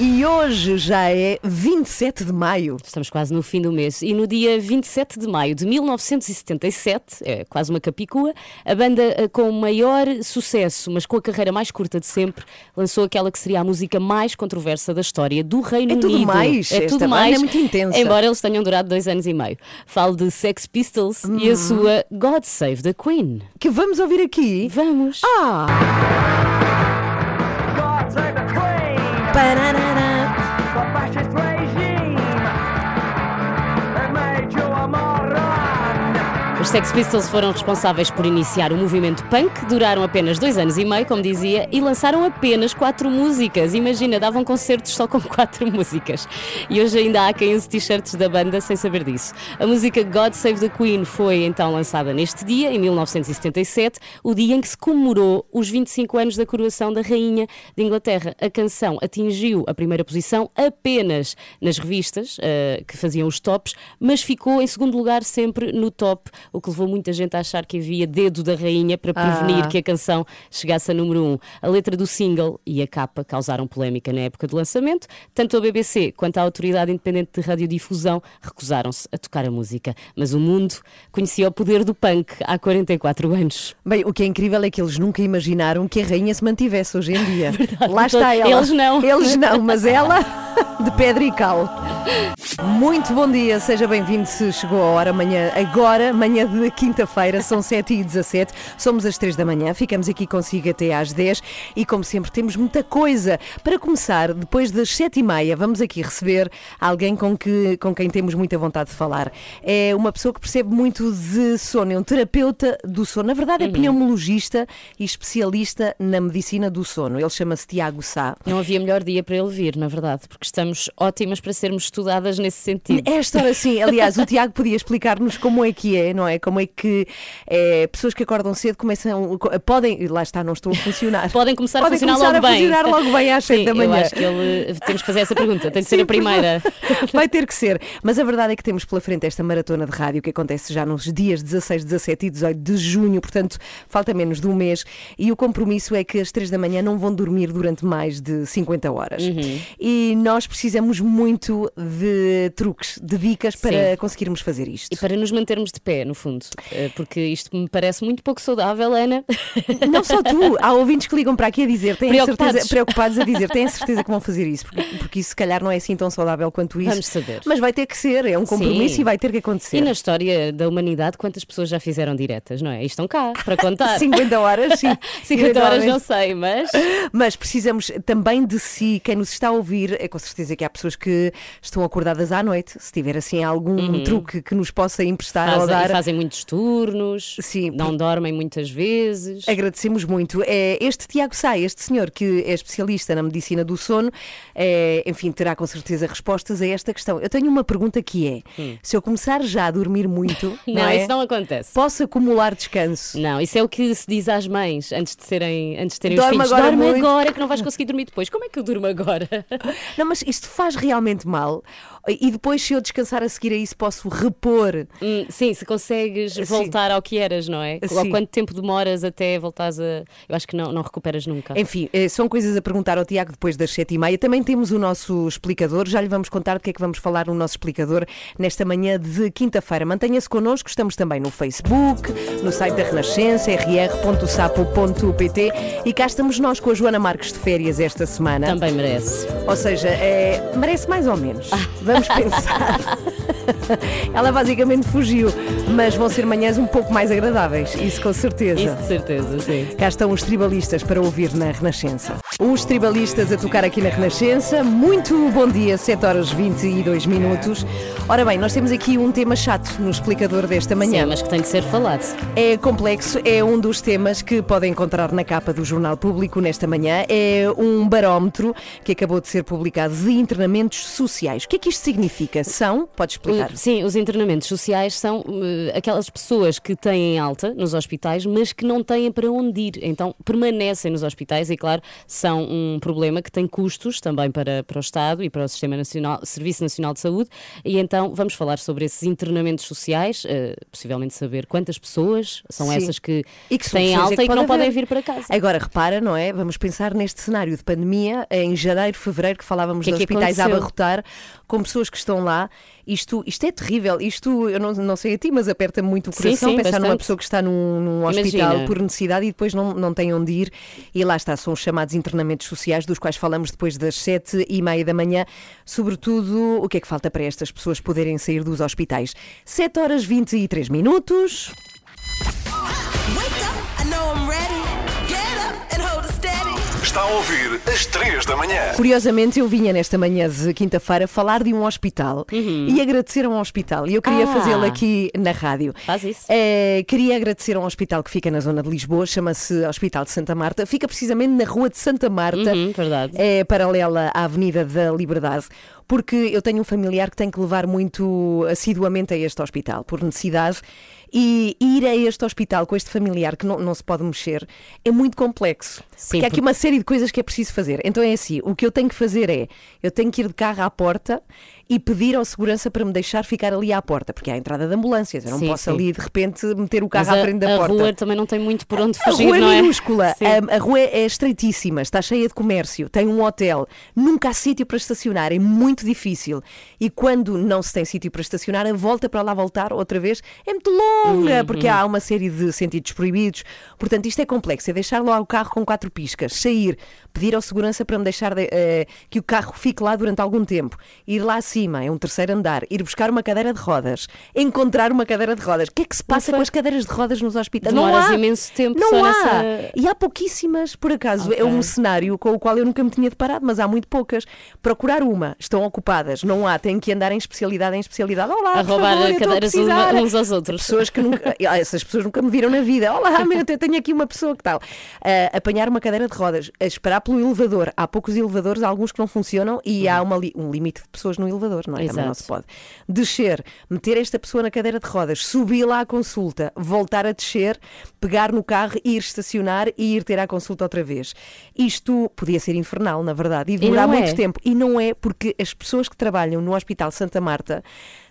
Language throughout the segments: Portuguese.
E hoje já é 27 de maio. Estamos quase no fim do mês. E no dia 27 de maio de 1977, é quase uma capicua, a banda eh, com o maior sucesso, mas com a carreira mais curta de sempre, lançou aquela que seria a música mais controversa da história do Reino É tudo Unido. mais, É esta tudo banda mais. é muito intensa. Embora eles tenham durado dois anos e meio. Falo de Sex Pistols e a Hum. sua God Save the Queen. Que vamos ouvir aqui. Vamos. Ah! Pararara. Os Sex Pistols foram responsáveis por iniciar o movimento punk, duraram apenas dois anos e meio, como dizia, e lançaram apenas quatro músicas. Imagina, davam concertos só com quatro músicas. E hoje ainda há quem use t-shirts da banda sem saber disso. A música God Save the Queen foi então lançada neste dia, em 1977, o dia em que se comemorou os 25 anos da coroação da Rainha de Inglaterra. A canção atingiu a primeira posição apenas nas revistas eh, que faziam os tops, mas ficou em segundo lugar sempre no top, o que levou muita gente a achar que havia dedo da rainha para prevenir Ah. que a canção chegasse a número 1. Um. A letra do single e a capa causaram polémica na época do lançamento. Tanto a BBC quanto a Autoridade Independente de Radiodifusão recusaram-se a tocar a música. Mas o mundo conhecia o poder do punk há 44 anos. Bem, o que é incrível é que eles nunca imaginaram que a rainha se mantivesse hoje em dia. Lá está ela. Eles não. Eles não, mas ela de pedra e cal. Muito bom dia, seja bem-vindo se chegou a hora amanhã, agora, manhã de quinta-feira, são 7 e 17 somos às 3 da manhã, ficamos aqui consigo até às 10 e como sempre temos muita coisa. Para começar, depois das 7 e meia, vamos aqui receber alguém com, que, com quem temos muita vontade de falar. É uma pessoa que percebe muito de sono, é um terapeuta do sono, na verdade é pneumologista e especialista na medicina do sono. Ele chama-se Tiago Sá. Não havia melhor dia para ele vir, na verdade, porque estamos ótimas para sermos estudadas nesse sentido. Esta hora sim, aliás, o Tiago podia explicar-nos como é que é, não é? Como é que é, pessoas que acordam cedo começam, podem, lá está, não estou a funcionar. Podem começar Podem a funcionar começar logo a bem. funcionar logo bem às Sim, sete da manhã. Eu acho que ele temos que fazer essa pergunta, tem de ser Sim, a primeira. Vai ter que ser. Mas a verdade é que temos pela frente esta maratona de rádio que acontece já nos dias 16, 17 e 18 de junho, portanto, falta menos de um mês. E o compromisso é que às 3 da manhã não vão dormir durante mais de 50 horas. Uhum. E nós precisamos muito de truques, de dicas para Sim. conseguirmos fazer isto. E para nos mantermos de pé, no fundo, Eh, porque isto me parece muito pouco saudável, Ana. Não só tu, há ouvintes que ligam para aqui a dizer, têm Preocupados. certeza, preocupados a dizer, têm certeza que vão fazer isso, porque, porque isso se calhar não é assim tão saudável quanto isso. Vamos saber. Mas vai ter que ser, é um compromisso Sim. e vai ter que acontecer. E na história da humanidade, quantas pessoas já fizeram diretas, não é? E estão cá para contar. 50 horas, sim. 50 horas não sei, mas. Mas precisamos também de si, quem nos está a ouvir, é com certeza que há pessoas que estão acordadas à noite, se tiver assim algum truque que nos possa emprestar ou Uhum. Fazem, dar. fazem muitos turnos, Sim, não dormem muitas vezes. Agradecemos muito. É, este Tiago Sá, este senhor que é especialista na medicina do sono, é, enfim, terá com certeza respostas a esta questão. Eu tenho uma pergunta que é: se eu começar já a dormir muito, não, Hum. Não, é? isso não acontece. posso acumular descanso? Não, isso é o que se diz às mães antes de serem, antes de terem Dorme os filhos. agora Dorme muito." agora que não vais conseguir dormir depois. Como é que eu durmo agora? Não, mas isto faz realmente mal. E depois, se eu descansar a seguir a isso, posso repor. Hum, sim, se consegues Sim. voltar ao que eras, não é? Sim. Há quanto tempo demoras até voltares a. Eu acho que não, não recuperas nunca. Enfim, eh, são coisas a perguntar ao Tiago depois das sete e meia. Também temos o nosso explicador, já lhe vamos contar do que é que vamos falar no nosso explicador nesta manhã de quinta-feira. Mantenha-se connosco, estamos também no Facebook, no site da Renascença, rr.sapo.pt e cá estamos nós com a Joana Marques de férias esta semana. Também merece. Ou seja, é, merece mais ou menos. Vamos pensar. Ela basicamente fugiu, mas vão ser manhãs um pouco mais agradáveis, isso com certeza. Isso de certeza, sim. Cá estão os tribalistas para ouvir na Renascença. Os tribalistas a tocar aqui na Renascença. Muito bom dia, 7 horas 22 minutos. Ora bem, nós temos aqui um tema chato no explicador desta manhã. Sim, mas que tem de ser falado. É complexo, é um dos temas que podem encontrar na capa do Jornal Público nesta manhã. É um barómetro que acabou de ser publicado de internamentos sociais. O que é que isto significa? São, pode explicar. Sim, os internamentos sociais são eh, aquelas pessoas que têm alta nos hospitais, mas que não têm para onde ir. Então permanecem nos hospitais e, claro, são um problema que tem custos também para, para o Estado e para o Sistema Nacional, Serviço Nacional de Saúde. E então vamos falar sobre esses internamentos sociais, eh, possivelmente saber quantas pessoas são Sim. essas que, E que têm soluções é alta que e que não podem haver? vir para casa. Agora, repara, não é? Vamos pensar neste cenário de pandemia, em janeiro, fevereiro, que falávamos Que é que hospitais a aconteceu? abarrotar, com pessoas que estão lá. Isto, isto é terrível. Isto, eu não, não sei a ti, mas aperta-me muito o Sim, coração sim, pensar numa bastante. pessoa que está num, num hospital Imagina. por necessidade e depois não, não tem onde ir. E lá está, são os chamados internamentos sociais, dos quais falamos depois das sete e meia da manhã. Sobretudo, o que é que falta para estas pessoas poderem sair dos hospitais? 7 horas 23 minutos. Está a ouvir às 3 da manhã. Curiosamente, eu vinha nesta manhã de quinta-feira falar de um hospital e agradecer a um hospital. E eu queria Ah. fazê-lo aqui na rádio. Faz isso. Eh, queria agradecer a um hospital que fica na zona de Lisboa, chama-se Hospital de Santa Marta. Fica precisamente na Rua de Santa Marta, Uhum, verdade. é paralela à Avenida da Liberdade. Porque eu tenho um familiar que tem que levar muito assiduamente a este hospital, por necessidade. E ir a este hospital com este familiar que não, não se pode mexer é muito complexo. Sim, porque há aqui uma série de coisas que é preciso fazer. Então é assim: o que eu tenho que fazer é eu tenho que ir de carro à porta e pedir ao segurança para me deixar ficar ali à porta, porque há a entrada de ambulâncias. Eu não Sim, posso sim. ali de repente meter o carro Mas à a, frente da a porta. rua também não tem muito por onde A fugir, rua não é é? minúscula, a, a rua é estreitíssima, está cheia de comércio, tem um hotel, nunca há sítio para estacionar, é muito difícil. E quando não se tem sítio para estacionar, a volta para lá voltar outra vez é muito Uhum, longa, porque há uma série de sentidos proibidos. Portanto, isto é complexo, é deixar lá o carro com quatro piscas, sair, pedir ao segurança para me deixar de- eh, que o carro fique lá durante algum tempo, ir lá acima, é um terceiro andar, ir buscar uma cadeira de rodas, encontrar uma cadeira de rodas. O que é que se passa com as cadeiras de rodas nos hospitais? Demoras não há. imenso tempo Não só há. nessa- E há pouquíssimas, por acaso. É Ok. um cenário com o qual eu nunca me tinha deparado, mas há muito poucas. Procurar uma, estão ocupadas, não há, têm que andar em especialidade em especialidade. Olá, A roubar favor, a cadeiras uma- uns aos outros. Pessoas que nunca, Ah, essas pessoas nunca me viram na vida. Olá, meu, eu tenho aqui uma pessoa que tal. Ah, apanhar uma cadeira de rodas, a esperar pelo elevador. Há poucos elevadores, há alguns que não funcionam e há uma um limite de pessoas no elevador, não é? Também não Exato. se pode. Descer, meter esta pessoa na cadeira de rodas, subir lá à consulta, voltar a descer, pegar no carro, ir estacionar e ir ter à consulta outra vez. Isto podia ser infernal, na verdade, e demorar não muito é. tempo. E não é porque as pessoas que trabalham no Hospital Santa Marta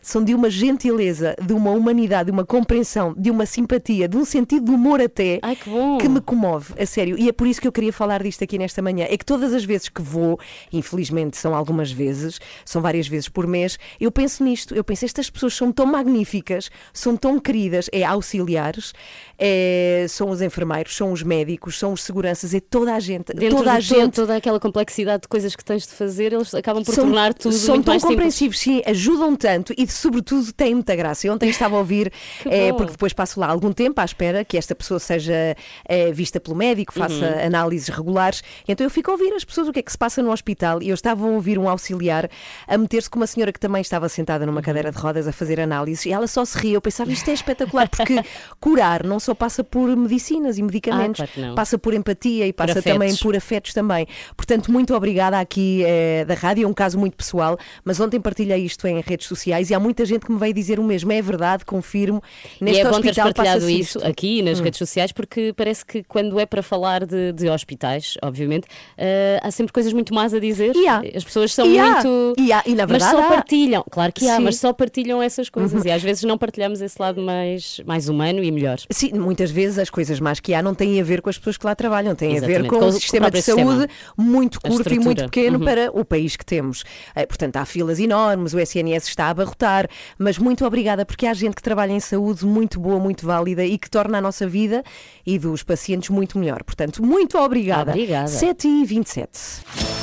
são de uma gentileza, de uma humanidade, de uma compreensão, de uma simpatia, de um sentido de humor até Ai, que que me comove, a sério. E é por isso que eu queria falar disto aqui nesta manhã. É que todas as vezes que vou, infelizmente são algumas vezes, são várias vezes por mês, eu penso nisto. Eu penso, estas pessoas são tão magníficas, são tão queridas, é auxiliares, é- são os enfermeiros, são os médicos, são os seguranças, é toda a gente. Dentro toda a gente toda aquela complexidade de coisas que tens de fazer, eles acabam por são, tornar tudo são muito tão mais simples. compreensivos, sim, ajudam tanto e, sobretudo, têm muita graça. Eu ontem estava a ouvir, bom. porque depois passo lá algum tempo à espera que esta pessoa seja eh, vista pelo médico, faça Uhum. análises regulares. Então eu fico a ouvir as pessoas o que é que se passa no hospital e eu estava a ouvir um auxiliar a meter-se com uma senhora que também estava sentada Uhum. numa cadeira de rodas a fazer análises e ela só se ria. Eu pensava, isto é espetacular, porque curar não só passa por medicinas e medicamentos, Ah, claro passa por empatia e passa afetos. também por afetos também. Portanto, muito obrigada aqui eh, da rádio, é um caso muito pessoal, mas ontem partilhei isto em redes sociais e há muita gente que me veio dizer o mesmo. É verdade, confirmo. Neste e é bom teres partilhado isso isto. aqui nas redes sociais, porque parece que quando é para falar de, de hospitais, obviamente, eh, há sempre coisas muito más a dizer. E há. As pessoas são E muito. E há. E na mas só há. partilham. Claro que há, Sim. Uhum. mas só partilham essas coisas. E às vezes não partilhamos esse lado mais, mais humano e melhor. Sim, muitas vezes as coisas más que há não têm a ver com as pessoas que lá trabalham, têm a ver Exatamente, com, com o o sistema de saúde muito A curto e muito pequeno Uhum. para o país que temos. Eh, Portanto, há filas enormes, o SNS está a abarrotar, mas muito obrigada porque há gente que trabalha em saúde muito boa, muito válida e que torna a nossa vida e dos pacientes muito melhor. Portanto, muito obrigada. Obrigada. 7 e 27.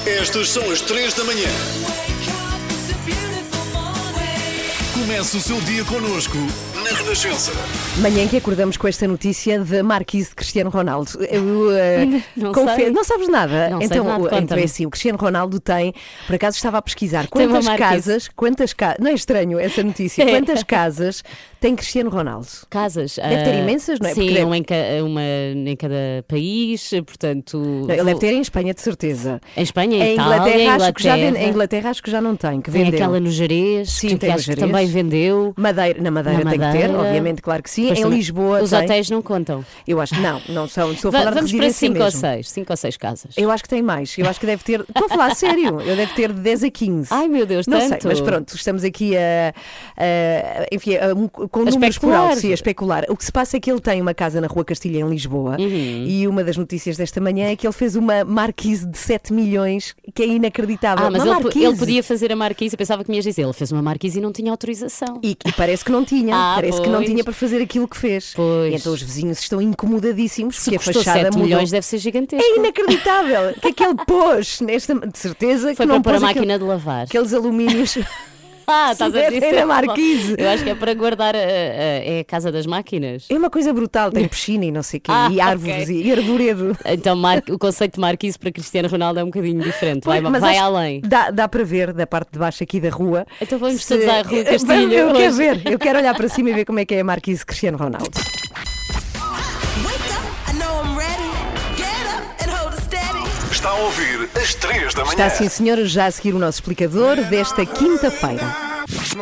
Estas são as 3 da manhã. Comece o seu dia connosco na Renascença. Manhã em que acordamos com esta notícia da Marquise de Cristiano Ronaldo. Eu eh, Não sei. não sabes nada? Não sei então, nada, o- então é assim, o Cristiano Ronaldo tem, por acaso estava a pesquisar Tem quantas casas, quantas casas, não é estranho essa notícia, É. quantas casas tem Cristiano Ronaldo? Casas. Deve ter ah, imensas, não é? Sim, deve- uma, em ca- uma em cada país, portanto. Não, Ele deve ter em Espanha, de certeza. Em Espanha, Em Itália, Inglaterra, acho que já vende, Inglaterra. em Inglaterra acho que já não tem, que Tem vendeu. aquela no Jerez, Sim, que, tem que no acho que também vendeu. Madeira, na Madeira Na tem que ter, Madeira. obviamente, claro que sim. Em Lisboa Os tem. hotéis não contam. Eu acho que não, não são. Estou a falar de Vamos para residência 5 ou mesmo. 6. 5 ou 6 casas. Eu acho que tem mais. Eu acho que deve ter. Estou a falar a sério. Eu deve ter de 10 a 15. Ai meu Deus, Não sei, tanto. mas pronto, estamos aqui a, a- enfim, a um- com números por especular. alto, sim, a especular. O que se passa é que ele tem uma casa na Rua Castilha, em Lisboa, Uhum. e uma das notícias desta manhã é que ele fez uma marquise de 7 milhões, que é inacreditável. Ah, mas ele, ele podia fazer a marquise. Eu pensava que me ias dizer. Ele fez uma marquise e não tinha autorização. E, e parece que não tinha, Ah, parece que não pois. tinha para fazer aquilo que fez. Pois. E então os vizinhos estão incomodadíssimos Se porque a fachada 7 mudou. milhões, deve ser gigantesco. É inacreditável. O que é que ele pôs nesta. De certeza Foi que não para pôr a pôs aquele- máquina de lavar. aqueles alumínios. Ah, estás a dizer. marquise. Eu acho que é para guardar. a- a- é a casa das máquinas. É uma coisa brutal, tem piscina e não sei o quê, Ah, e árvores ok. e arvoredo. Então, mar- o conceito de marquise para Cristiano Ronaldo é um bocadinho diferente. Vai, Mas vai acho- além. Dá, dá para ver da parte de baixo aqui da rua. Então vamos se- todos à Rua Eu- Castilho Eu quero ver, eu quero olhar para cima e ver como é que é a Marquise Cristiano Ronaldo. Está a ouvir às 3 da manhã. Está sim, senhora, já a seguir o nosso explicador desta quinta-feira.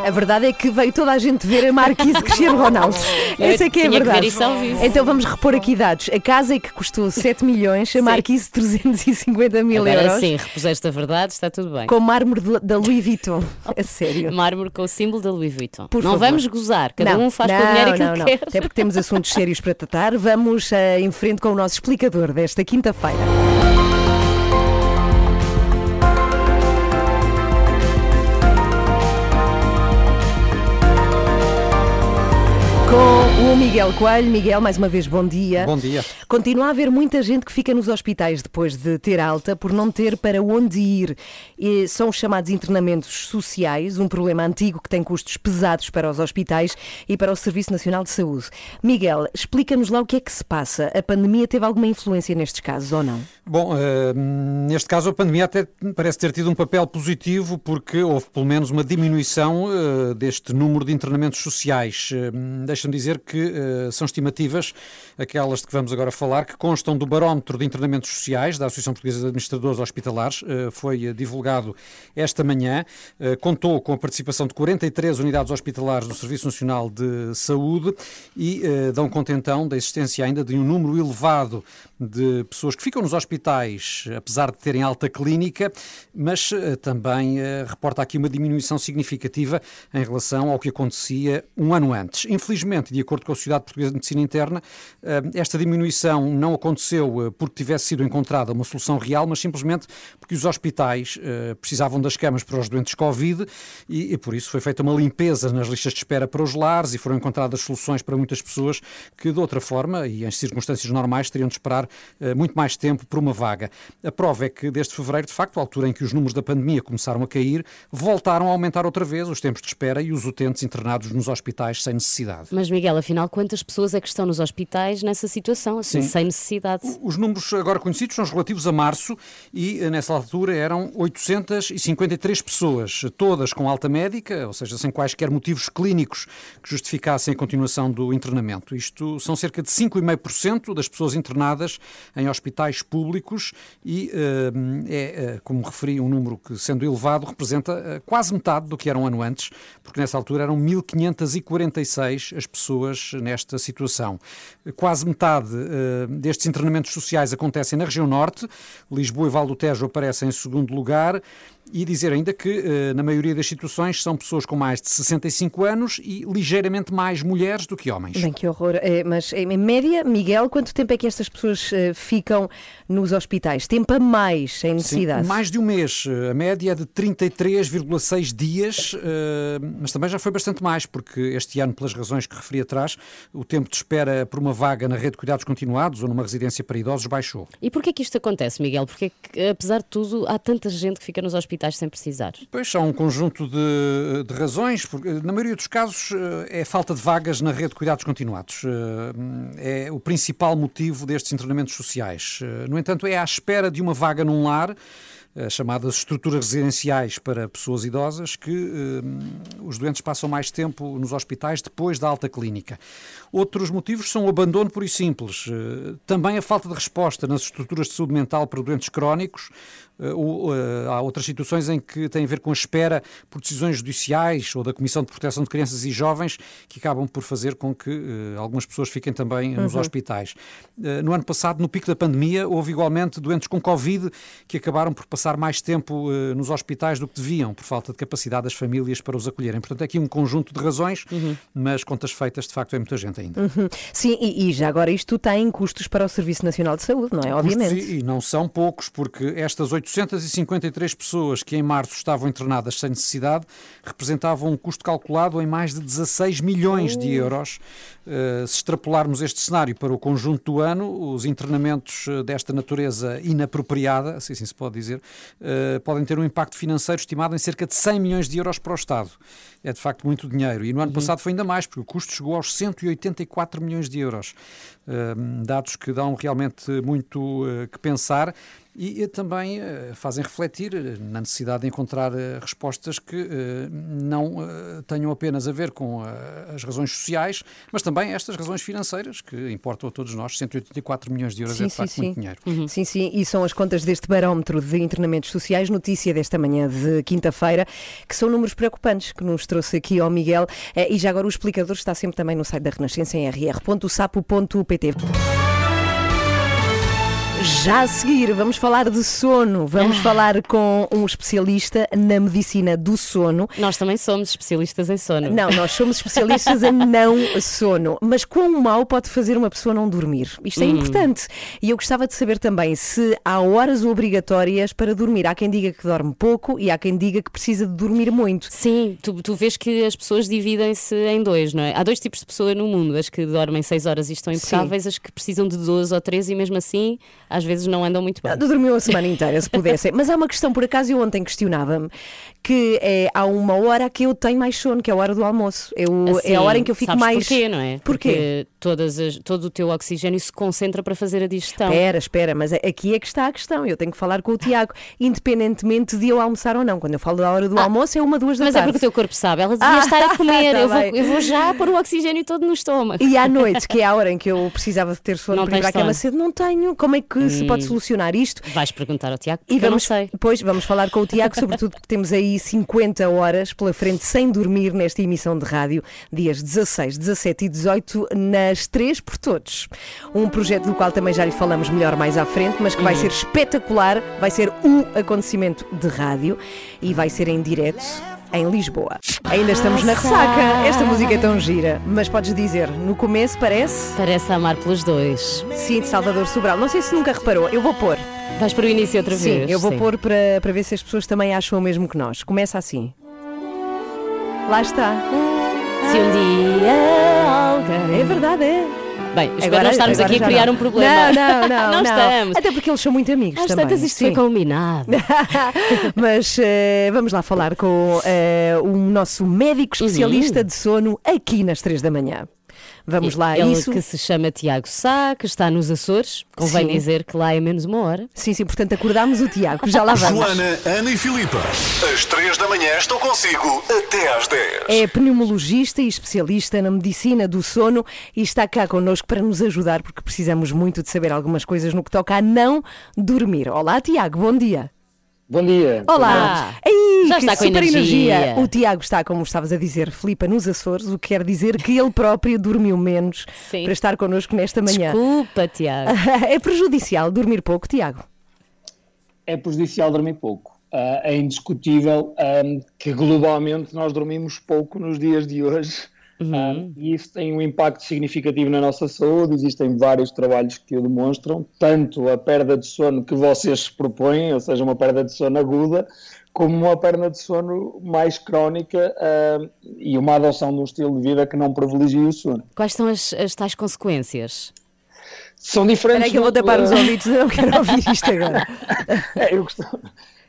A verdade é que veio toda a gente ver a Marquise Cristiano Ronaldo. Essa é que é a tinha que ver verdade. isso ao vivo. Então vamos repor aqui dados. A casa é que custou 7 milhões, a Marquise 350 mil Agora euros. sim, repuseste a verdade, está tudo bem. Com mármore de- da Louis Vuitton. A sério. Mármore com o símbolo da Louis Vuitton. Por não favor. vamos gozar, cada não, um faz não, com o dinheiro aquilo não, que não. quer. Até porque temos assuntos sérios para tratar. Vamos eh, em frente com o nosso explicador desta quinta-feira. Com o Miguel Coelho. Miguel, mais uma vez, bom dia. Bom dia. Continua a haver muita gente que fica nos hospitais depois de ter alta por não ter para onde ir. E são os chamados internamentos sociais, um problema antigo que tem custos pesados para os hospitais e para o Serviço Nacional de Saúde. Miguel, explica-nos lá o que é que se passa. A pandemia teve alguma influência nestes casos ou não? Bom, eh, neste caso a pandemia até parece ter tido um papel positivo porque houve pelo menos uma diminuição eh, deste número de internamentos sociais. Eh, Deixa-me dizer que eh, são estimativas, aquelas de que vamos agora falar, que constam do barómetro de internamentos sociais da Associação Portuguesa de Administradores Hospitalares. Eh, Foi eh, divulgado esta manhã. Eh, Contou com a participação de 43 unidades hospitalares do Serviço Nacional de Saúde e dão conta então da existência ainda de um número elevado de pessoas que ficam nos hospitais, apesar de terem alta clínica, mas também reporta aqui uma diminuição significativa em relação ao que acontecia um ano antes. Infelizmente, de acordo com a Sociedade Portuguesa de Medicina Interna, eh, esta diminuição não aconteceu eh, porque tivesse sido encontrada uma solução real, mas simplesmente porque os hospitais eh, precisavam das camas para os doentes Covid e, e por isso foi feita uma limpeza nas listas de espera para os lares e foram encontradas soluções para muitas pessoas que, de outra forma, e em circunstâncias normais, teriam de esperar muito mais tempo por uma vaga. A prova é que desde fevereiro, de facto, a altura em que os números da pandemia começaram a cair, voltaram a aumentar outra vez os tempos de espera e os utentes internados nos hospitais sem necessidade. Mas Miguel, afinal, quantas pessoas é que estão nos hospitais nessa situação, assim, Sim. sem necessidade? Os números agora conhecidos são os relativos a março e eh, nessa altura eram 853 pessoas, todas com alta médica, ou seja, sem quaisquer motivos clínicos que justificassem a continuação do internamento. Isto são cerca de 5,5% das pessoas internadas em hospitais públicos e eh, é, eh, como referi, um número que, sendo elevado, representa quase metade do que era um ano antes, porque nessa altura eram 1.546 as pessoas nesta situação. Quase metade eh, destes internamentos sociais acontecem na região norte, Lisboa e Val do Tejo aparecem em segundo lugar, e dizer ainda que, eh, na maioria das situações, são pessoas com mais de 65 anos e ligeiramente mais mulheres do que homens. Bem, que horror. É, mas em média, Miguel, quanto tempo é que estas pessoas eh, ficam nos hospitais? Tempo a mais, Sim, necessidade? mais de um mês. A média é de 33,6 dias, eh, mas também já foi bastante mais, porque este ano, pelas razões que referi atrás, o tempo de espera por uma vaga na rede de cuidados continuados ou numa residência para idosos baixou. E porquê que isto acontece, Miguel? Porque, é que, apesar de tudo, há tanta gente que fica nos hospitais sem precisar. Pois há um conjunto de, de razões, porque na maioria dos casos eh, é falta de vagas na rede de cuidados continuados. Eh, É o principal motivo destes internamentos sociais. Eh, No entanto, é à espera de uma vaga num lar, as chamadas estruturas residenciais para pessoas idosas, que eh, os doentes passam mais tempo nos hospitais depois da alta clínica. Outros motivos são o abandono puro e simples, eh, também a falta de resposta nas estruturas de saúde mental para doentes crónicos, eh, eh, há outras situações em que têm a ver com a espera por decisões judiciais ou da Comissão de Proteção de Crianças e Jovens que acabam por fazer com que eh, algumas pessoas fiquem também nos hospitais. Eh, no ano passado, no pico da pandemia, houve igualmente doentes com Covid que acabaram por passar mais tempo eh, nos hospitais do que deviam, por falta de capacidade das famílias para os acolherem. Portanto, é aqui um conjunto de razões, mas contas feitas, de facto, é muita gente ainda. Sim, e, e já agora isto tem custos para o Serviço Nacional de Saúde, não é? Obviamente. Custos, e, e não são poucos, porque estas 853 pessoas que em março estavam internadas sem necessidade representavam um custo calculado em mais de 16 milhões de euros. Uh, se extrapolarmos este cenário para o conjunto do ano, os internamentos uh, desta natureza inapropriada, se assim se pode dizer, uh, podem ter um impacto financeiro estimado em cerca de 100 milhões de euros para o Estado. É de facto muito dinheiro. E no ano passado foi ainda mais, porque o custo chegou aos 184 milhões de euros. Dados que dão realmente muito uh, que pensar e, também uh, fazem refletir na necessidade de encontrar respostas que não tenham apenas a ver com as razões sociais, mas também estas razões financeiras que importam a todos nós. 184 milhões de euros é de facto muito dinheiro. Sim, sim, e são as contas deste barómetro de internamentos sociais, notícia desta manhã de quinta-feira, que são números preocupantes que nos trouxe aqui ao Miguel. Eh, E já agora o explicador está sempre também no site da Renascença em rr.sapo.pt www.jornal.pt. Já a seguir, vamos falar de sono. Vamos falar com um especialista na medicina do sono. Nós também somos especialistas em sono. Não, nós somos especialistas em não sono. Mas quão mal pode fazer uma pessoa não dormir? Isto é importante. E eu gostava de saber também se há horas obrigatórias para dormir. Há quem diga que dorme pouco e há quem diga que precisa de dormir muito. Sim, tu, tu vês que as pessoas dividem-se em dois, não é? Há dois tipos de pessoa no mundo: as que dormem 6 horas e estão impecáveis, as que precisam de 12 ou 13 e mesmo assim às vezes não andam muito bem. Dormiu a semana inteira, se pudessem. Mas há uma questão, por acaso, eu ontem questionava-me que é, há uma hora que eu tenho mais sono, que é a hora do almoço. Eu, é a hora em que eu fico Assim, mais. Porquê, não é? Porquê? Porque todas as- todo o teu oxigênio se concentra para fazer a digestão. Espera, espera, mas aqui é que está a questão. Eu tenho que falar com o Tiago, independentemente de eu almoçar ou não. Quando eu falo da hora do almoço, é uma, duas da Mas é tarde. porque o teu corpo sabe, ela devia Ah, estar a comer. tá eu, vou, eu vou já pôr o oxigênio todo no estômago. E à noite, que é a hora em que eu precisava de ter sono Não para ir à cama cedo, não tenho. Como é que se pode solucionar isto? Vais perguntar ao Tiago, E eu vamos, sei. Pois, vamos falar com o Tiago, sobretudo porque temos aí 50 horas pela frente sem dormir nesta emissão de rádio, dias 16, 17 e 18, nas três por todos. Um projeto do qual também já lhe falamos melhor mais à frente, mas que vai ser espetacular, vai ser o acontecimento de rádio e vai ser em direto. Em Lisboa. Ainda estamos na ressaca. Esta música é tão gira. Mas podes dizer, no começo parece. Parece amar pelos dois. Sim, de Salvador Sobral. Não sei se nunca reparou. Eu vou pôr. Vais para o início outra Sim, vez. eu vou sim. pôr para, para ver se as pessoas também acham o mesmo que nós. Começa assim. Lá está. Se um dia alguém. É verdade, é. Bem, espero não estarmos agora aqui a criar não. um problema. Não, não, não. não, estamos. Até porque eles são muito amigos Às também. tantas isto Sim. foi combinado. Mas eh, vamos lá falar com eh, o nosso médico especialista de sono aqui nas três da manhã. Vamos lá, Ele isso. que se chama Tiago Sá, que está nos Açores. Convém Sim. dizer que lá é menos uma hora. Sim, sim, portanto acordámos o Tiago, já lá vamos. Joana, Ana e Filipa. Às 3 da manhã estou consigo até às 10. É pneumologista e especialista na medicina do sono e está cá connosco para nos ajudar porque precisamos muito de saber algumas coisas no que toca a não dormir. Olá, Tiago, bom dia. Bom dia. Olá! Ah, Ei, já que está com super energia. O Tiago está, como estavas a dizer, Filipa, nos Açores, o que quer dizer que ele próprio dormiu menos Sim. para estar connosco nesta manhã. Desculpa, Tiago. É prejudicial dormir pouco, Tiago? É prejudicial dormir pouco. Ah, é indiscutível ahm, que globalmente nós dormimos pouco nos dias de hoje Ah, e isso tem um impacto significativo na nossa saúde. Existem vários trabalhos que o demonstram, tanto a perda de sono que vocês propõem, ou seja, uma perda de sono aguda, como uma perda de sono mais crónica ah, e uma adoção de um estilo de vida que não privilegie o sono. Quais são as, as tais consequências? São diferentes. Espera que eu vou tapar os ouvidos, eu quero ouvir isto agora. É, eu gostava-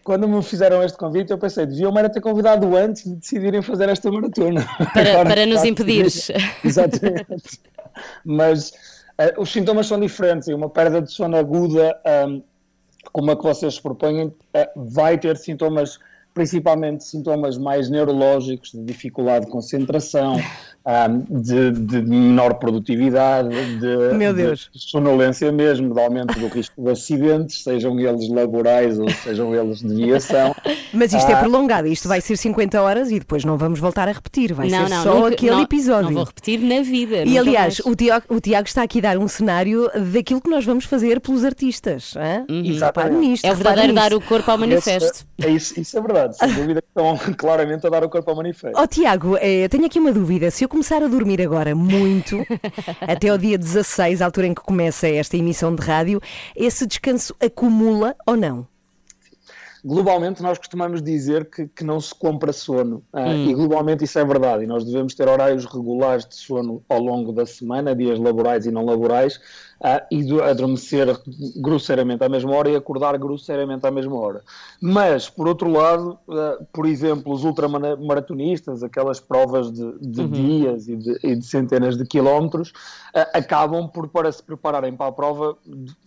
Quando me fizeram este convite, eu pensei, deviam-me era ter convidado antes de decidirem fazer esta maratona. Para, Agora para nos impedires. Exatamente. Mas eh, os sintomas são diferentes e uma perda de sono aguda, ahm, como a que vocês propõem, eh, vai ter sintomas, principalmente sintomas mais neurológicos, de dificuldade de concentração, ahm, de, de menor produtividade, de, Meu Deus. de sonolência mesmo, de aumento do risco de acidentes, sejam eles laborais ou sejam eles de viação. Mas isto é Ah. prolongado, isto vai ser 50 horas e depois não vamos voltar a repetir, vai não, ser não, só nunca- aquele não, episódio. Não vou repetir na vida. E aliás, o Tiago, o Tiago está aqui a dar um cenário daquilo que nós vamos fazer pelos artistas. Repare nisto. é o verdadeiro dar o corpo ao manifesto. Esse- é isso, isso é verdade, sem dúvida que estão claramente a dar o corpo ao manifesto. Ó Tiago, eh, tenho aqui uma dúvida. Se eu começar a dormir agora muito, até ao dia 16, a altura em que começa esta emissão de rádio, esse descanso acumula ou não? Globalmente, nós costumamos dizer que, que não se compra sono. ah, Hum. E globalmente isso é verdade. E nós devemos ter horários regulares de sono ao longo da semana, dias laborais e não laborais, ah, e do- adormecer grosseiramente à mesma hora e acordar grosseiramente à mesma hora. Mas, por outro lado, ah, por exemplo, os ultramaratonistas, aquelas provas de, de dias e de, e de centenas de quilómetros, ah, acabam por, para se prepararem para a prova,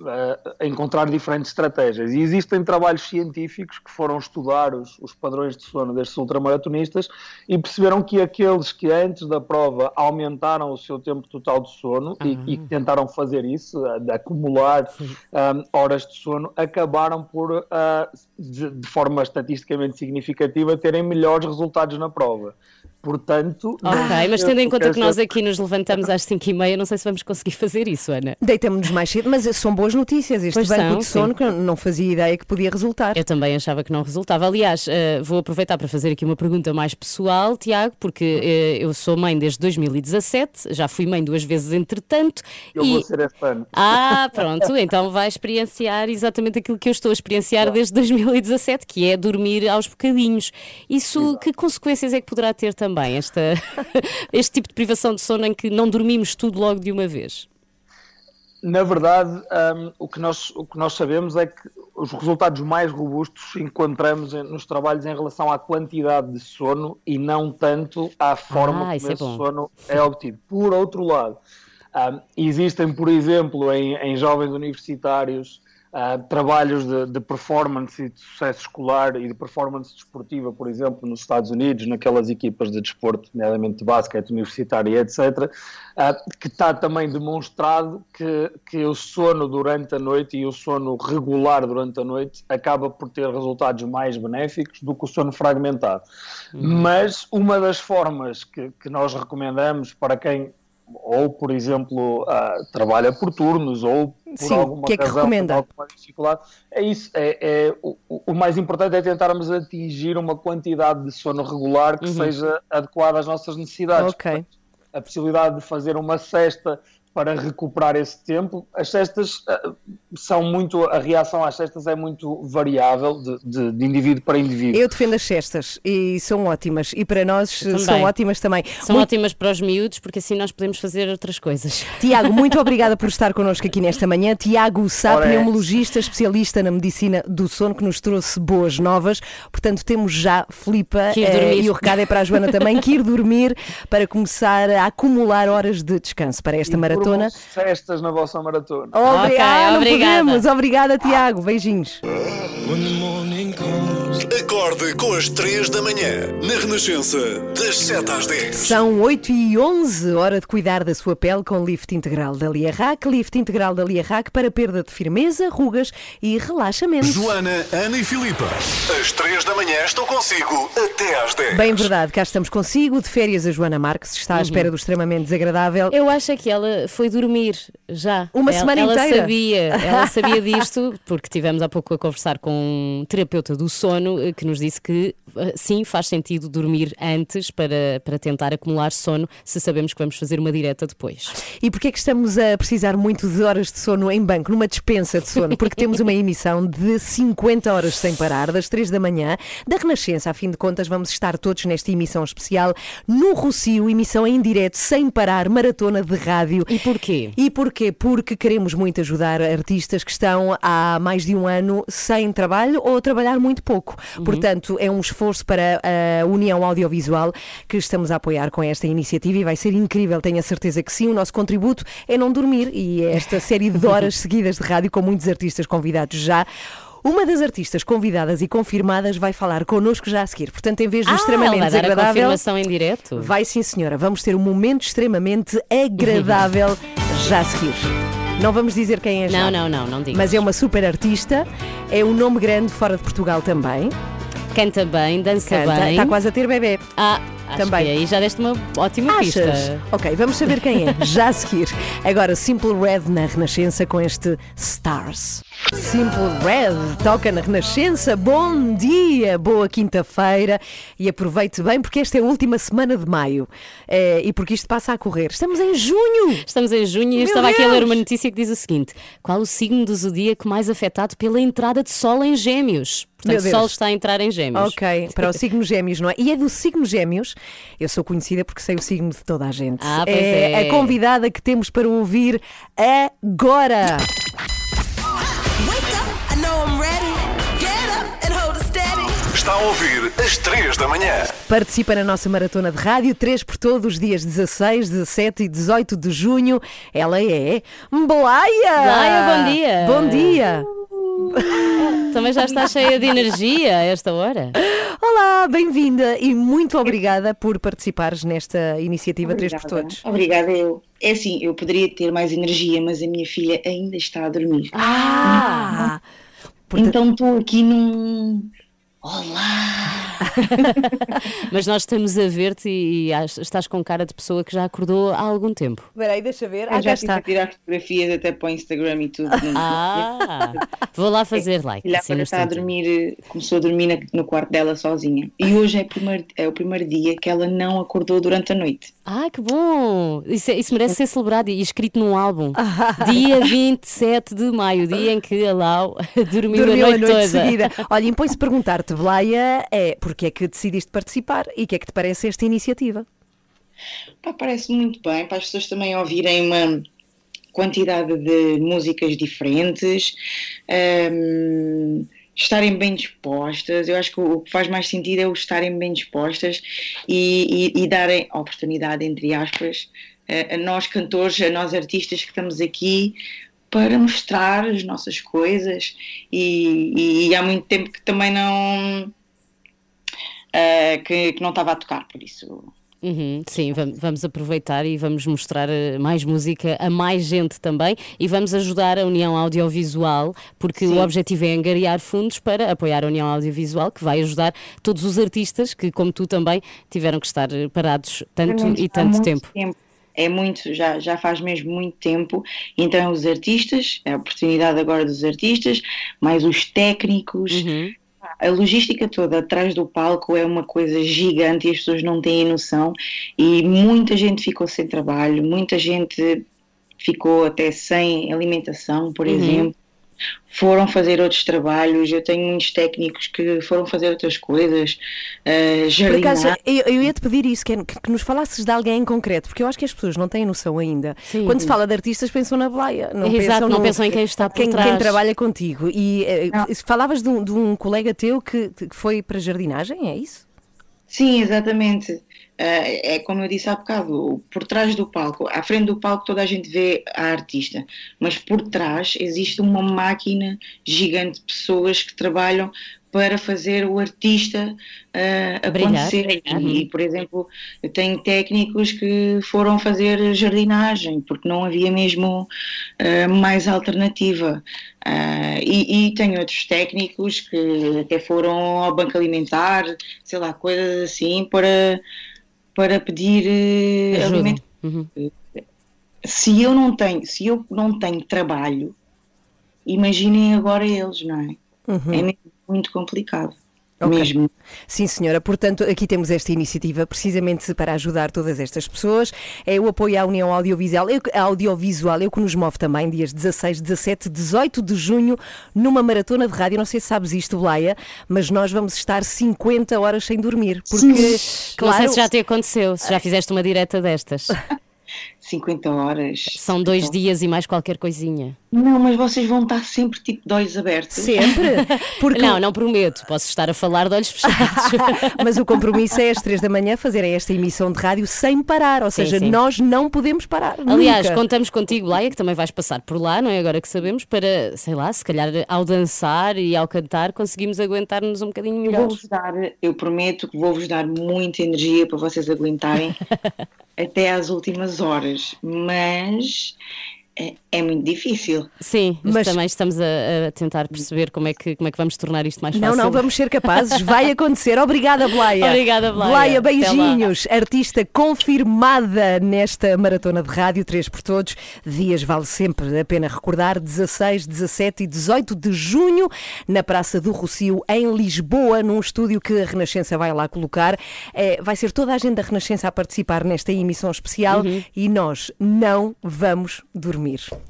ah, encontrar diferentes estratégias. E existem trabalhos científicos que foram estudar os, os padrões de sono destes ultramaratonistas e perceberam que aqueles que antes da prova aumentaram o seu tempo total de sono e, e que tentaram fazer isso, ah, de acumular ah, horas de sono, acabaram por, ah, de, de forma estatisticamente significativa, terem melhores resultados na prova. Portanto, Ok, mas tendo em conta que nós aqui nos levantamos às 5 e meia, não sei se vamos conseguir fazer isso, Ana. Deitamos-nos mais cedo, mas são boas notícias. Este Pois banco são, de sim. sono que eu não fazia ideia que podia resultar. Eu também achava que não resultava. Aliás, eh, vou aproveitar para fazer aqui uma pergunta mais pessoal, Tiago, porque eh, eu sou mãe desde 2017, já fui mãe duas vezes entretanto. eu e... vou ser este Ah, pronto, então vai experienciar exatamente aquilo que eu estou a experienciar desde 2017, que é dormir aos bocadinhos. Isso, que consequências é que poderá ter também esta, este tipo de privação de sono em que não dormimos tudo logo de uma vez? Na verdade, hum, o, que nós, o que nós sabemos é que os resultados mais robustos encontramos nos trabalhos em relação à quantidade de sono e não tanto à forma Ah, como é esse bom. sono é obtido. Por outro lado, hum, existem, por exemplo, em, em jovens universitários, ah, trabalhos de, de performance e de sucesso escolar e de performance desportiva, por exemplo, nos Estados Unidos, naquelas equipas de desporto, nomeadamente de basquete universitário e etc., ah, que está também demonstrado que, que o sono durante a noite e o sono regular durante a noite acaba por ter resultados mais benéficos do que o sono fragmentado. Mas uma das formas que, que nós recomendamos para quem ou, por exemplo, ah, trabalha por turnos ou por Sim, alguma que é que razão, recomenda? alguma dificuldade, é isso. É, é- o, o mais importante é tentarmos atingir uma quantidade de sono regular que seja adequada às nossas necessidades. Ok. A possibilidade de fazer uma cesta para recuperar esse tempo. As cestas ah, são muito, a reação às cestas é muito variável de, de- de indivíduo para indivíduo. Eu defendo as cestas e são ótimas. E para nós Eu são ótimas também. São Muito- ótimas para os miúdos, porque assim nós podemos fazer outras coisas. Tiago, muito obrigada por estar connosco aqui nesta manhã. Tiago Sá, Ora é. pneumologista, especialista na medicina do sono, que nos trouxe boas novas. Portanto, temos já Filipa ir eh, e o recado é para a Joana também, que ir dormir para começar a acumular horas de descanso para esta E maratona. cestas na vossa maratona. Obri- Ok, ah, não obrigada. podemos. Obrigada, Tiago. Beijinhos. Acorde com as 3 da manhã, na Renascença, das 7 às 10. São 8 e 11, hora de cuidar da sua pele com lift integral da Liarrac. Lift integral da Liarrac para perda de firmeza, rugas e relaxamento. Joana, Ana e Filipa. As 3 da manhã estão consigo até às 10. Bem verdade, cá estamos consigo. De férias, a Joana Marques está à espera do extremamente desagradável. Eu acho é que ela foi dormir já. Uma ela, semana ela inteira? sabia, ela sabia disto, porque tivemos há pouco a conversar com um terapeuta do sono eh, que nos disse que eh, sim, faz sentido dormir antes para, para tentar acumular sono se sabemos que vamos fazer uma direta depois. E porquê é que estamos a precisar muito de horas de sono em banco, numa dispensa de sono? Porque temos uma emissão de 50 horas sem parar, das 3 da manhã, da Renascença. A fim de contas, vamos estar todos nesta emissão especial no Rocio, emissão em direto, sem parar, maratona de rádio. E porquê? E porquê? Porque queremos muito ajudar artistas que estão há mais de um ano sem trabalho ou a trabalhar muito pouco. Portanto, é um esforço para a União Audiovisual que estamos a apoiar com esta iniciativa e vai ser incrível, tenho a certeza que sim. O nosso contributo é não dormir e é esta série de horas seguidas de rádio com muitos artistas convidados já. Uma das artistas convidadas e confirmadas vai falar connosco já a seguir. Portanto, em vez do Ah, extremamente ela dar a desagradável. confirmação em direto? Vai sim, senhora. Vamos ter um momento extremamente agradável já a seguir. Não vamos dizer quem é já. Não, não, não, não digo. Mas é uma super artista, é um nome grande fora de Portugal também. Canta bem, dança Canta, bem. está quase a ter bebê. Ah, acho Também. que aí já deste uma ótima Achas? pista. Ok, vamos saber quem é, já a seguir. Agora, Simple Red na Renascença com este Stars. Simple Red toca na Renascença. Bom dia, boa quinta-feira e aproveite bem porque esta é a última semana de maio Eh, e porque isto passa a correr. Estamos em junho! Estamos em junho e eu estava aqui a ler Deus! uma notícia que diz o seguinte: qual o signo do zodíaco mais afetado pela entrada de Sol em Gêmeos? Portanto, Deus. Sol está a entrar em Gêmeos. Ok, para o signo Gêmeos, não é? E é do signo Gêmeos, eu sou conhecida porque sei o signo de toda a gente. Ah, pois é, é. a convidada que temos para ouvir agora. Está a ouvir às 3 da manhã. Participa na nossa maratona de rádio, 3 por todos os dias 16, 17 e 18 de junho. Ela é Blaia! Blaia, bom dia. Bom dia! Também já está cheia de energia a esta hora. Olá, bem-vinda e muito obrigada por participares nesta iniciativa 3 por todos. Obrigada, eu. É assim, eu poderia ter mais energia, mas a minha filha ainda está a dormir. Ah! Portanto- Então estou aqui num. Olá! Mas nós estamos a ver-te e ach- estás com cara de pessoa que já acordou há algum tempo. Espera aí, deixa ver. Eu Ah, já estive está. a tirar fotografias até para o Instagram e tudo. Ah, vou lá fazer like. Assim, no está a dormir, começou a dormir no quarto dela sozinha. E hoje é, o primeiro- é o primeiro dia que ela não acordou durante a noite. Ah, que bom! Isso, é- isso merece ser celebrado e escrito num álbum. Ah. Dia 27 de maio, dia em que a Lau dormiu, Dormiu a noite, toda. seguida. Olha, impõe-se perguntar-te, Blaia, é porque é que decidiste participar e o que é que te parece esta iniciativa? Pá, parece muito bem para as pessoas também ouvirem uma quantidade de músicas diferentes, hum, estarem bem dispostas. Eu acho que o que faz mais sentido é o estarem bem dispostas e, e- e darem oportunidade, entre aspas, a, a nós cantores, a nós artistas que estamos aqui para mostrar as nossas coisas e, e- e há muito tempo que também não ah, que, que não estava a tocar, por isso. Uhum, sim, vam- vamos aproveitar e vamos mostrar eh, mais música a mais gente também e vamos ajudar a União Audiovisual, porque o objetivo é angariar fundos para apoiar a União Audiovisual, que vai ajudar todos os artistas que, como tu também, tiveram que estar eh, parados tanto e tanto muito tempo. É muito, já, já faz mesmo muito tempo. Então, os artistas, é a oportunidade agora dos artistas, mais os técnicos, Uhum. a logística toda atrás do palco é uma coisa gigante e as pessoas não têm noção. E muita gente ficou sem trabalho, muita gente ficou até sem alimentação, por Uhum. exemplo. Foram fazer outros trabalhos. Eu tenho muitos técnicos que foram fazer outras coisas, eh, Por jardinar. acaso, eu, eu ia te pedir isso, que, é que, que nos falasses de alguém em concreto, porque eu acho que as pessoas não têm noção ainda. Sim. Quando se fala de artistas, pensam na Blaia. Não Exato, pensam não no- pensam em quem está por quem, trás. quem trabalha contigo. E eh, Não. falavas de um, de um colega teu que, que foi para jardinagem, é isso? Sim, exatamente. Eh, é como eu disse há bocado, por trás do palco, à frente do palco toda a gente vê a artista, mas por trás existe uma máquina gigante de pessoas que trabalham para fazer o artista Brilhar. acontecer. Uhum. E, por exemplo, tenho técnicos que foram fazer jardinagem porque não havia mesmo eh, mais alternativa. Ah, e, e tenho outros técnicos que até foram ao banco alimentar, sei lá, coisas assim, para, para pedir Ajuda. alimento. Uhum. se eu não tenho, se eu não tenho trabalho, imaginem agora eles, não é? É mesmo muito complicado. Uhum. Ok. Mesmo. Sim, senhora. Portanto, aqui temos esta iniciativa precisamente para ajudar todas estas pessoas. É o apoio à União Audiovisual, eu, audiovisual, eu que nos move também, dias 16, 17, 18 de junho, numa maratona de rádio. Não sei se sabes isto, Laia, mas nós vamos estar 50 horas sem dormir. Porque, Não claro, sei se já te aconteceu, se já fizeste uma direta destas. 50 horas. São dois dias e mais qualquer coisinha. Não, mas vocês vão estar sempre tipo de olhos abertos. sempre. Porque Não, não prometo. Posso estar a falar de olhos fechados. Mas o compromisso é às três da manhã fazerem esta emissão de rádio sem parar, ou Sim, seja, sim. nós não podemos parar. Aliás, nunca. contamos contigo, Laia, que também vais passar por lá, não é? Agora que sabemos, para, sei lá, se calhar ao dançar e ao cantar conseguimos aguentar-nos um bocadinho Eu melhor. vou-vos dar, eu prometo que vou-vos dar muita energia para vocês aguentarem até às últimas horas, mas é, é muito difícil. Sim, mas Mas- também estamos a, a tentar perceber como é, que, como é que vamos tornar isto mais Não, fácil. não, vamos ser capazes, vai acontecer. Obrigada, Blaia. Obrigada, Blaia. Blaia, beijinhos. Artista confirmada nesta maratona de rádio, 3 por todos. Dias vale sempre a pena recordar: 16, 17 e 18 de junho, na Praça do Rocio, em Lisboa, num estúdio que a Renascença vai lá colocar. É, vai ser toda a gente da Renascença a participar nesta emissão especial Uhum. e nós não vamos dormir.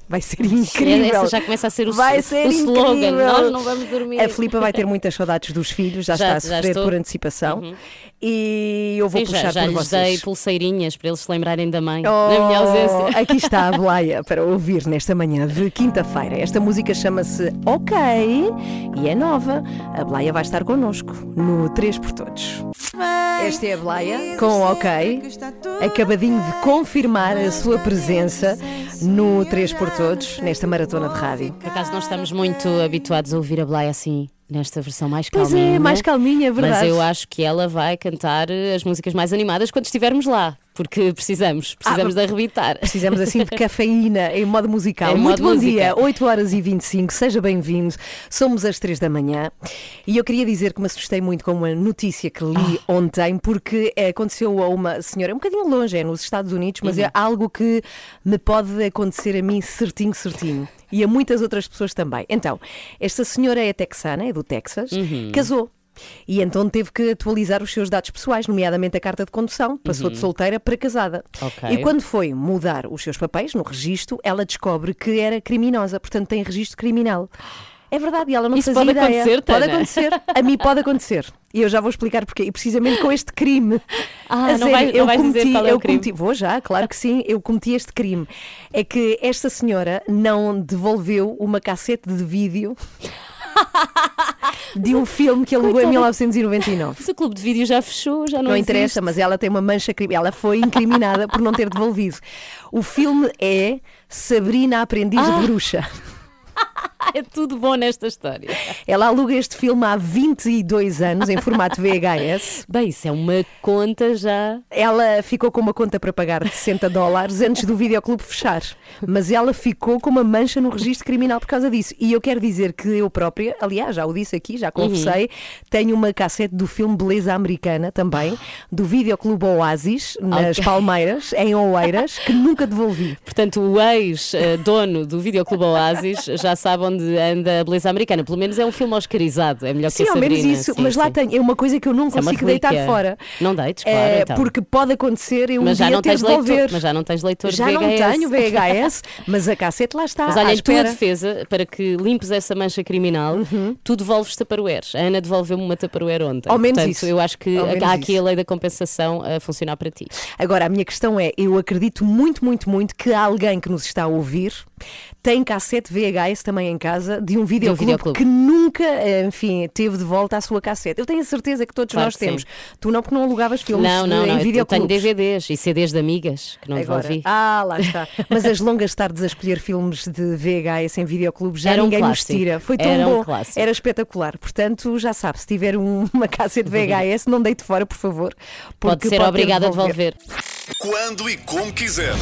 Vai ser incrível. Essa já começa a ser o, Vai ser o slogan. incrível. Nós não vamos dormir. A Filipa vai ter muitas saudades dos filhos, já, Já- está a já sofrer. Uhum. por antecipação. E eu vou Sim, já, puxar já por lhes vocês. dei pulseirinhas para eles se lembrarem da mãe, Oh, na minha ausência. Aqui está a Blaia para ouvir nesta manhã de quinta-feira. Esta música chama-se Ok e é nova. A Blaia vai estar connosco no 3 por Todos. Esta é a Blaia com Ok, acabadinho de confirmar a sua presença no 3 por Todos, nesta maratona de rádio. Por acaso não estamos muito habituados a ouvir a Blay assim, nesta versão mais Pois calminha. é, mais calminha, é verdade. Mas eu acho que ela vai cantar as músicas mais animadas quando estivermos lá, porque precisamos, precisamos Ah, de arrebitar. Precisamos assim de cafeína em modo musical. Em Muito modo bom dia, música. 8 horas e 25, seja bem-vindo. Somos às 3 da manhã e eu queria dizer que me assustei muito com uma notícia que li Ah. ontem, porque eh, aconteceu a uma senhora, um bocadinho longe, é nos Estados Unidos, mas Uhum. é algo que me pode acontecer a mim certinho, certinho. E a muitas outras pessoas também. Então, esta senhora é texana, é do Texas, Uhum. casou. E então teve que atualizar os seus dados pessoais, nomeadamente a carta de condução, passou de solteira para casada. Uhum. Ok. E quando foi mudar os seus papéis no registro, ela descobre que era criminosa, portanto tem registro criminal. É verdade, e ela não Isso fazia pode ideia. acontecer, Pode acontecer. A mim pode acontecer. E eu já vou explicar porquê. E precisamente com este crime. Ah, A não sério, vais- não eu cometi, é o eu crime? cometi- vou já, claro que sim, eu cometi este crime. É que esta senhora não devolveu uma cassete de vídeo de um filme que alugou em Coitada. 1999. Mas o clube de vídeo já fechou, já não, Não existe. interessa, mas ela tem uma mancha criminal. Ela foi incriminada por não ter devolvido. O filme é Sabrina Aprendiz Ah. de Bruxa. É tudo bom nesta história. Ela aluga este filme há 22 anos em formato VHS. Bem, isso é uma conta já. Ela ficou com uma conta para pagar de 60 dólares antes do videoclube fechar. Mas ela ficou com uma mancha no registro criminal por causa disso. E eu quero dizer que eu própria, aliás, já o disse aqui, já confessei, Uhum. tenho uma cassete do filme Beleza Americana também, do videoclube Oasis, nas Ok. Palmeiras, em Oeiras, que nunca devolvi. Portanto, o ex-dono do Videoclube Oasis já sabe onde anda a beleza americana. Pelo menos é um filme oscarizado. É melhor Sim, que a ao menos isso, Sim, mas lá sim. tem, é uma coisa que eu não é consigo deitar relíquia. fora. Não deites, claro. É, então. Porque pode acontecer eu um mas já dia não, tens devolver. leitor, mas já não tens leitor Já de não VHS. tenho VHS, mas a cassete lá está. Mas olha, em tua defesa, para que limpes essa mancha criminal, tu devolves taparoeiros. A Ana devolveu-me uma taparoeira ontem. Uhum. Ao menos Portanto, isso. eu acho que há aqui isso. a lei da compensação a funcionar para ti. Agora, a minha questão é: eu acredito muito, muito, muito que alguém que nos está a ouvir tem cassete VHS também em casa de um videoclube, videoclube. que nunca, eh, enfim, teve de volta a sua cassete. Eu tenho a certeza que todos Claro nós que sim. temos. Tu não, porque não alugavas filmes Não, não, em não. Eu- Eu tenho videoclubes. DVDs e CDs de amigas que não Agora, devolvi. ah, lá está. Mas as longas tardes a escolher filmes de VHS em videoclube já Era um ninguém nos clássico. tira. Foi tão Era um bom. clássico. Era espetacular. Portanto, já sabe, se tiver um- uma cassete VHS, não deite fora, por favor. Pode ser ter de obrigada a devolver. Quando e como quiser.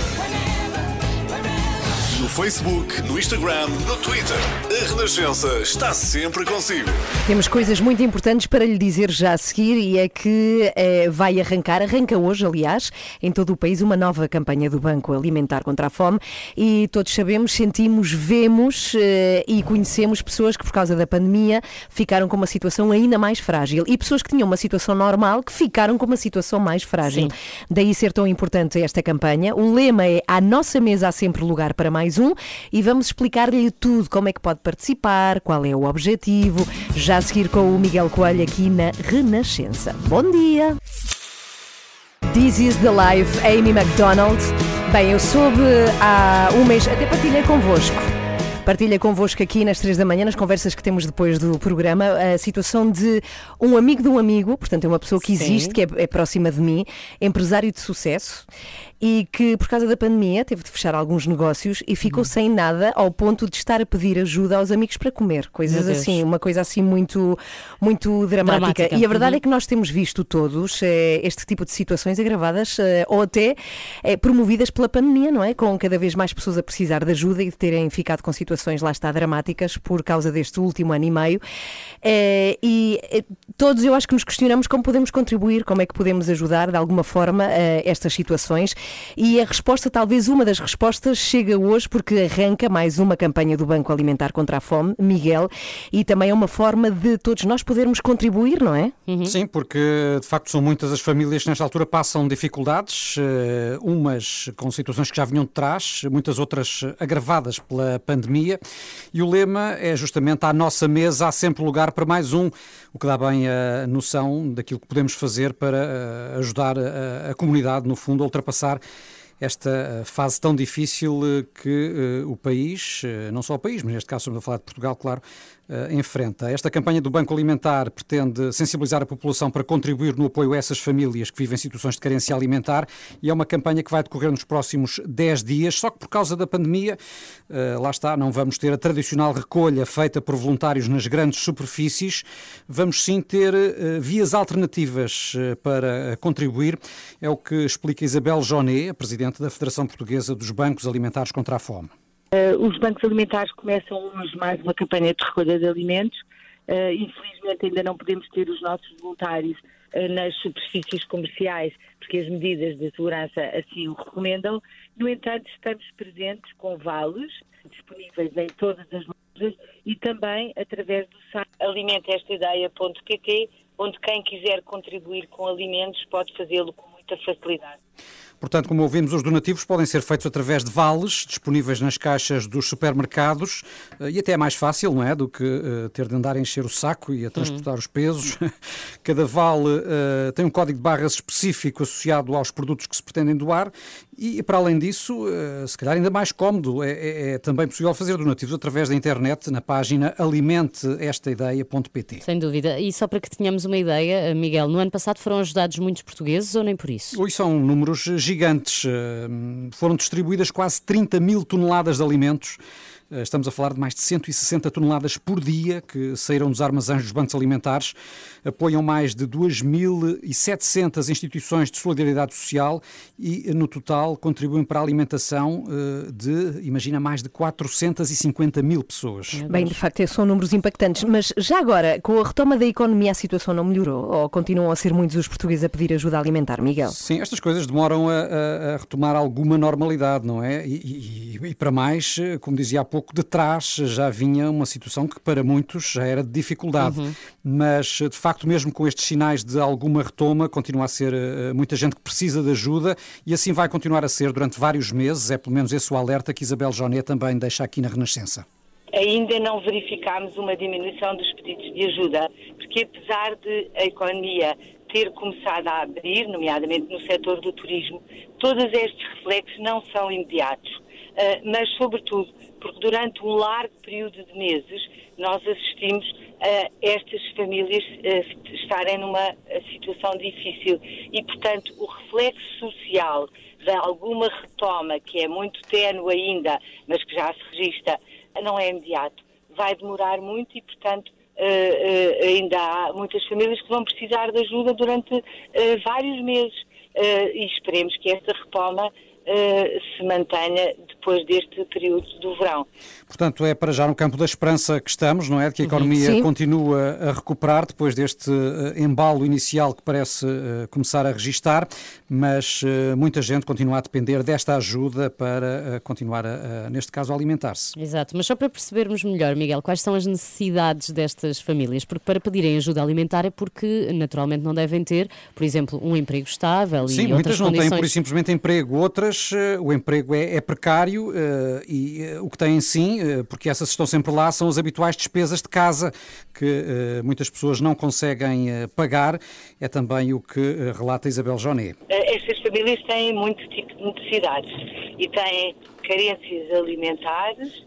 No Facebook, no Instagram, no Twitter. A Renascença está sempre consigo. Temos coisas muito importantes para lhe dizer já a seguir e é que eh, vai arrancar, arranca hoje, aliás, em todo o país, uma nova campanha do Banco Alimentar contra a Fome e todos sabemos, sentimos, vemos eh, e conhecemos pessoas que por causa da pandemia ficaram com uma situação ainda mais frágil e pessoas que tinham uma situação normal que ficaram com uma situação mais frágil. Daí ser tão importante esta campanha. O lema é À nossa mesa há sempre lugar para mais um e vamos explicar-lhe tudo, como é que pode participar, qual é o objetivo, já a seguir com o Miguel Coelho aqui na Renascença. Bom dia! This is the life, Amy MacDonald. Bem, eu soube há um mês, até partilhei convosco. Partilha convosco aqui nas três da manhã, nas conversas que temos depois do programa, a situação de um amigo de um amigo, portanto é uma pessoa que Sim. existe, que é, é próxima de mim, empresário de sucesso e que por causa da pandemia teve de fechar alguns negócios e ficou Uhum. sem nada ao ponto de estar a pedir ajuda aos amigos para comer, coisas assim, uma coisa assim muito, muito dramática. Dramática. E a verdade Uhum. é que nós temos visto todos eh, este tipo de situações agravadas eh, ou até eh, promovidas pela pandemia, não é? Com cada vez mais pessoas a precisar de ajuda e de terem ficado com situações lá está dramáticas por causa deste último ano e meio. E todos eu acho que nos questionamos como podemos contribuir, como é que podemos ajudar de alguma forma estas situações. E a resposta, talvez uma das respostas, chega hoje porque arranca mais uma campanha do Banco Alimentar contra a Fome, Miguel, e também é uma forma de todos nós podermos contribuir, não é? Sim, porque de facto são muitas as famílias que nesta altura passam dificuldades, eh, umas com situações que já vinham de trás, muitas outras agravadas pela pandemia. E o lema é justamente à nossa mesa há sempre lugar para mais um, o que dá bem a noção daquilo que podemos fazer para eh, ajudar a, a comunidade, no fundo, a ultrapassar esta eh, fase tão difícil eh, que eh, o país, eh, não só o país, mas neste caso estamos a falar de Portugal, claro, enfrenta. Esta campanha do Banco Alimentar pretende sensibilizar a população para contribuir no apoio a essas famílias que vivem situações de carência alimentar e é uma campanha que vai decorrer nos próximos 10 dias, só que por causa da pandemia, eh, lá está, não vamos ter a tradicional recolha feita por voluntários nas grandes superfícies, vamos sim ter eh, vias alternativas eh, para contribuir, é o que explica Isabel Jonet, a Presidente da Federação Portuguesa dos Bancos Alimentares contra a Fome. Eh, os bancos alimentares começam hoje mais uma campanha de recolha de alimentos. Eh, infelizmente ainda não podemos ter os nossos voluntários eh, nas superfícies comerciais, porque as medidas de segurança assim o recomendam. No entanto, estamos presentes com vales disponíveis em todas as lojas e também através do site alimentestaideia.pt, onde quem quiser contribuir com alimentos pode fazê-lo com muita facilidade. Portanto, como ouvimos, os donativos podem ser feitos através de vales disponíveis nas caixas dos supermercados eh, e até é mais fácil, não é? Do que eh, ter de andar a encher o saco e a transportar os pesos. Cada vale eh, tem um código de barras específico associado aos produtos que se pretendem doar e, para além disso, eh, se calhar ainda mais cómodo, é, é- é também possível fazer donativos através da internet na página alimenteestaideia.pt. Sem dúvida. E só para que tenhamos uma ideia, eh, Miguel, no ano passado foram ajudados muitos portugueses ou nem por isso? Hoje são números gigantes. Eh, Foram distribuídas quase 30 mil toneladas de alimentos. Eh, Estamos a falar de mais de 160 toneladas por dia que saíram dos armazéns dos bancos alimentares. Apoiam mais de 2.700 instituições de solidariedade social e, no total, contribuem para a alimentação eh, de, imagina, mais de 450 mil pessoas. Bem, de facto, são números impactantes. Mas já agora, com a retoma da economia, a situação não melhorou? Ou continuam a ser muitos os portugueses a pedir ajuda alimentar, Miguel? Sim, estas coisas demoram a, a- a retomar alguma normalidade, não é? E, e- e para mais, eh, como dizia há pouco, de trás já vinha uma situação que para muitos já era de dificuldade. Mas, de facto, mesmo com estes sinais de alguma retoma, continua a ser eh, muita gente que precisa de ajuda e assim vai continuar a ser durante vários meses. É pelo menos esse o alerta que Isabel Joné também deixa aqui na Renascença. ainda não verificámos uma diminuição dos pedidos de ajuda, porque apesar de a economia ter começado a abrir, nomeadamente no setor do turismo, todos estes reflexos não são imediatos. Ah, mas, sobretudo, porque durante um largo período de meses nós assistimos a estas famílias ah, estarem numa ah, situação difícil e, portanto, o reflexo social de alguma retoma, que é muito ténue ainda, mas que já se registra, não é imediato. Vai demorar muito e, portanto, eh, eh, ainda há muitas famílias que vão precisar de ajuda durante eh, vários meses. Eh, e esperemos que esta retoma eh, se mantenha depois deste período do verão. Portanto, é para já no campo da esperança que estamos, não é? De que a economia Sim. continua a recuperar depois deste eh, embalo inicial que parece eh, começar a registar, mas eh, muita gente continua a depender desta ajuda para eh, continuar, a, a, neste caso, a alimentar-se. Exato, mas só para percebermos melhor, Miguel, quais são as necessidades destas famílias? Porque para pedirem ajuda alimentar é porque naturalmente não devem ter, por exemplo, um emprego estável Sim, e muitas outras não têm condições. por isso simplesmente emprego, outras eh, o emprego é, é precário eh, e eh, o que têm sim, porque essas estão sempre lá, são as habituais despesas de casa que muitas pessoas não conseguem pagar, é também o que relata Isabel Joné. Estas famílias têm muito tipo de necessidades e têm carências alimentares,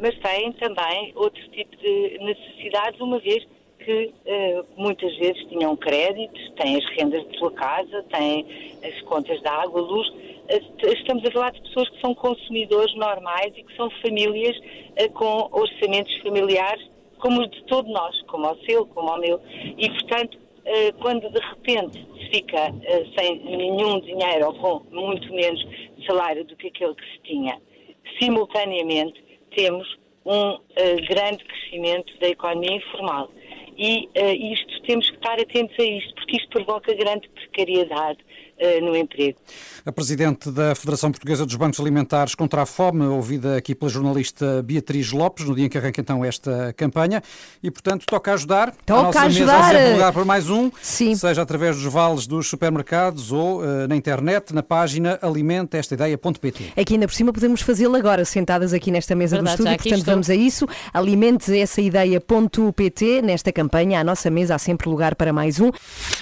mas têm também outro tipo de necessidades, uma vez que eh, muitas vezes tinham créditos, têm as rendas de sua casa, têm as contas de água, luz. Estamos a falar de pessoas que são consumidores normais e que são famílias eh, com orçamentos familiares como os de todos nós, como o seu, como o meu. E, portanto, eh, quando de repente fica eh, sem nenhum dinheiro ou com muito menos salário do que aquele que se tinha, simultaneamente temos um grande crescimento da economia informal. E isto temos que estar atentos a isto, porque isto provoca grande precariedade no emprego. A presidente da Federação Portuguesa dos Bancos Alimentares contra a Fome, ouvida aqui pela jornalista Beatriz Lopes, no dia em que arranca então esta campanha, e portanto toca ajudar. Toca a nossa ajudar. mesa a sempre lugar para mais um, Sim. seja através dos vales dos supermercados ou eh, na internet, na página alimentestaideia.pt. Aqui ainda por cima podemos fazê-lo agora, sentadas aqui nesta mesa Verdade, do estúdio, portanto estou. vamos a isso. Alimente essa ideia.pt. Nesta campanha, à nossa mesa há sempre lugar para mais um.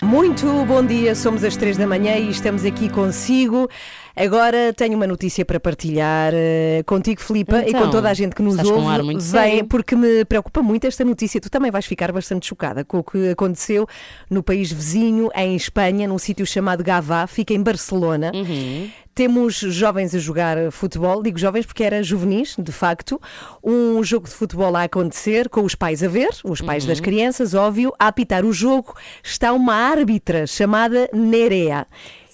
Muito bom dia, somos às três da manhã e estamos aqui consigo. Agora tenho uma notícia para partilhar eh, contigo, Filipa, e Então, com toda a gente que nos estás com um ouve. ar muito Vem, sério. porque me preocupa muito esta notícia. Tu também vais ficar bastante chocada com o que aconteceu no país vizinho, em Espanha, num sítio chamado Gavá, fica em Barcelona. Uhum. Temos jovens a jogar futebol, digo jovens porque era juvenis, de facto. Um jogo de futebol a acontecer, com os pais a ver, os pais das crianças, óbvio, a apitar o jogo. Está uma árbitra chamada Nerea.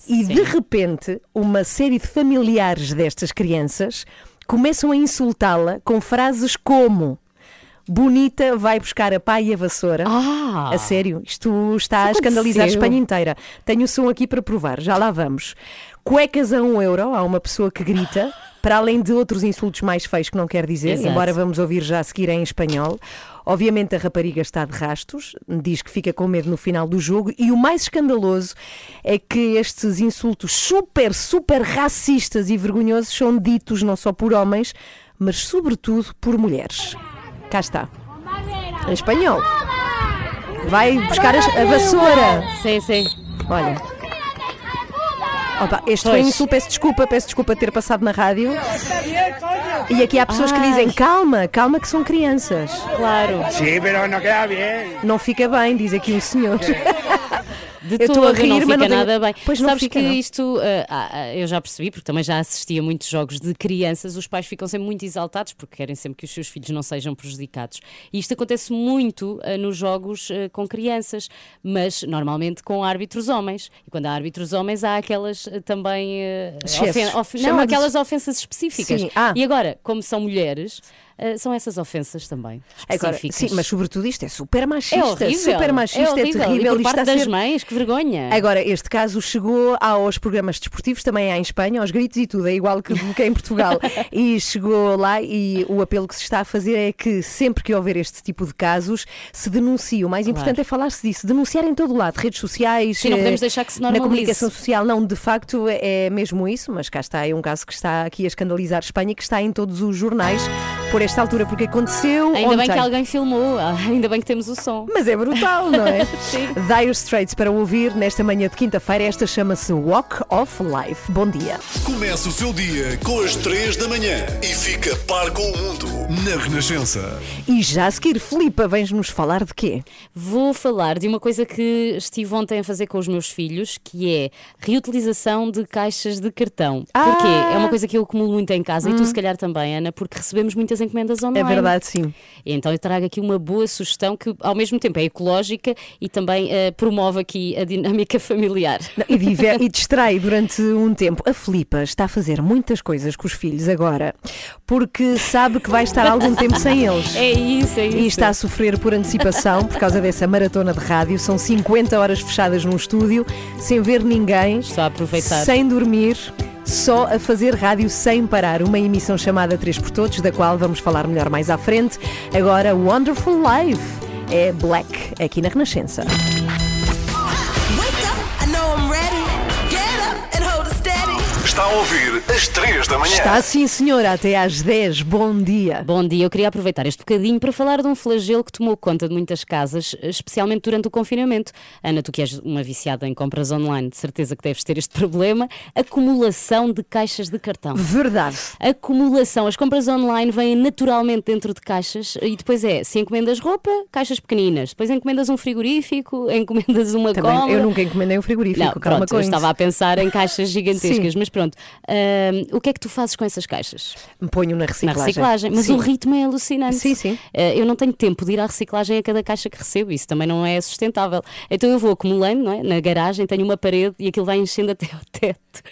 E de repente, uma série de familiares destas crianças começam a insultá-la com frases como. Bonita vai buscar a pá e a vassoura. Ah! A sério, isto está a escandalizar a? Espanha inteira. Tenho o som aqui para provar, já lá vamos. Cuecas a um euro, há uma pessoa que grita, para além de outros insultos mais feios que não quer dizer, Exato. embora vamos ouvir já a seguir em espanhol. Obviamente a rapariga está de rastos, diz que fica com medo no final do jogo e o mais escandaloso é que estes insultos super, super racistas e vergonhosos são ditos não só por homens, mas sobretudo por mulheres. Cá está. Em espanhol. Vai buscar a vassoura. Sim, sim. Olha. Opa, este foi um insulto, peço desculpa, peço desculpa ter passado na rádio. E aqui há pessoas que dizem calma, calma que são crianças. Claro. Sí, pero no queda bien. Não fica bem, diz aqui um senhor. De Eu estou todo, a rir, não mas fica não tenho- nada bem. Pois Sabes fica, que não. isto, ah, ah, eu já percebi, porque também já assisti a muitos jogos de crianças, os pais ficam sempre muito exaltados porque querem sempre que os seus filhos não sejam prejudicados. E isto acontece muito ah, nos jogos com crianças, mas normalmente com árbitros homens. E quando há árbitros homens, há aquelas também. Excessos. ofen- não, aquelas ofensas específicas. Sim, ah. E agora, como são mulheres, ah, são essas ofensas também. Agora, sim, mas sobretudo isto é super machista. é horrível. Super machista, é, é, horrível. terrível. E por parte está das ser- mães, que vergonha. Agora, este caso chegou aos programas desportivos, também há em Espanha, aos gritos e tudo, é igual que, que em Portugal. e chegou lá e o apelo que se está a fazer é que sempre que houver este tipo de casos, se denuncie. O mais importante é falar-se disso, denunciar em todo o lado, redes sociais, Sim, não eh, podemos deixar que se na comunicação social. Não, de facto é mesmo isso, mas cá está, é um caso que está aqui a escandalizar Espanha e que está em todos os jornais por esta altura, porque aconteceu Ainda ontem. bem que alguém filmou, ah, ainda bem que temos o som. Mas é brutal, não é? Sim. Dire Straits para ouvir nesta manhã de quinta-feira. Esta chama-se Walk of Life. Bom dia. Começa o seu dia com as 3 da manhã e fica par com o mundo na Renascença. E já a seguir, Filipa, vens-nos falar de quê? Vou falar de uma coisa que estive ontem a fazer com os meus filhos, que é reutilização de caixas de cartão. Ah! Porquê? É uma coisa que eu acumulo muito em casa e tu se calhar também, Ana, porque recebemos muitas encomendas É online. verdade, sim. E então eu trago aqui uma boa sugestão que ao mesmo tempo é ecológica e também eh, promove aqui a dinâmica familiar. E, diver- e distrai durante um tempo. A Filipa está a fazer muitas coisas com os filhos agora, porque sabe que vai estar algum tempo sem eles. É isso, é isso. E está a sofrer por antecipação por causa dessa maratona de rádio. São 50 horas fechadas num estúdio, sem ver ninguém, Estou a aproveitar. sem dormir, só a fazer rádio sem parar. Uma emissão chamada Três por Todos, da qual vamos falar melhor mais à frente. Agora, Wonderful Life é Black, aqui na Renascença. Está a ouvir às 3 da manhã. Está sim, senhora, até às 10. Bom dia. Bom dia, eu queria aproveitar este bocadinho para falar de um flagelo que tomou conta de muitas casas, especialmente durante o confinamento. Ana, tu que és uma viciada em compras online, de certeza que deves ter este problema: acumulação de caixas de cartão. Verdade. Acumulação. As compras online vêm naturalmente dentro de caixas e depois é, se encomendas roupa, caixas pequeninas. Depois encomendas um frigorífico, encomendas uma Também, cola. eu nunca encomendei um frigorífico, Não, pronto, eu estava a pensar em caixas gigantescas, Sim. mas pronto. Ahm, o que é que tu fazes com essas caixas? Me ponho na reciclagem. Na reciclagem, mas Sim. o ritmo é alucinante. Sim, sim. Eh, eu não tenho tempo de ir à reciclagem a cada caixa que recebo, isso também não é sustentável. Então eu vou acumulando não é? na garagem, tenho uma parede e aquilo vai enchendo até ao teto.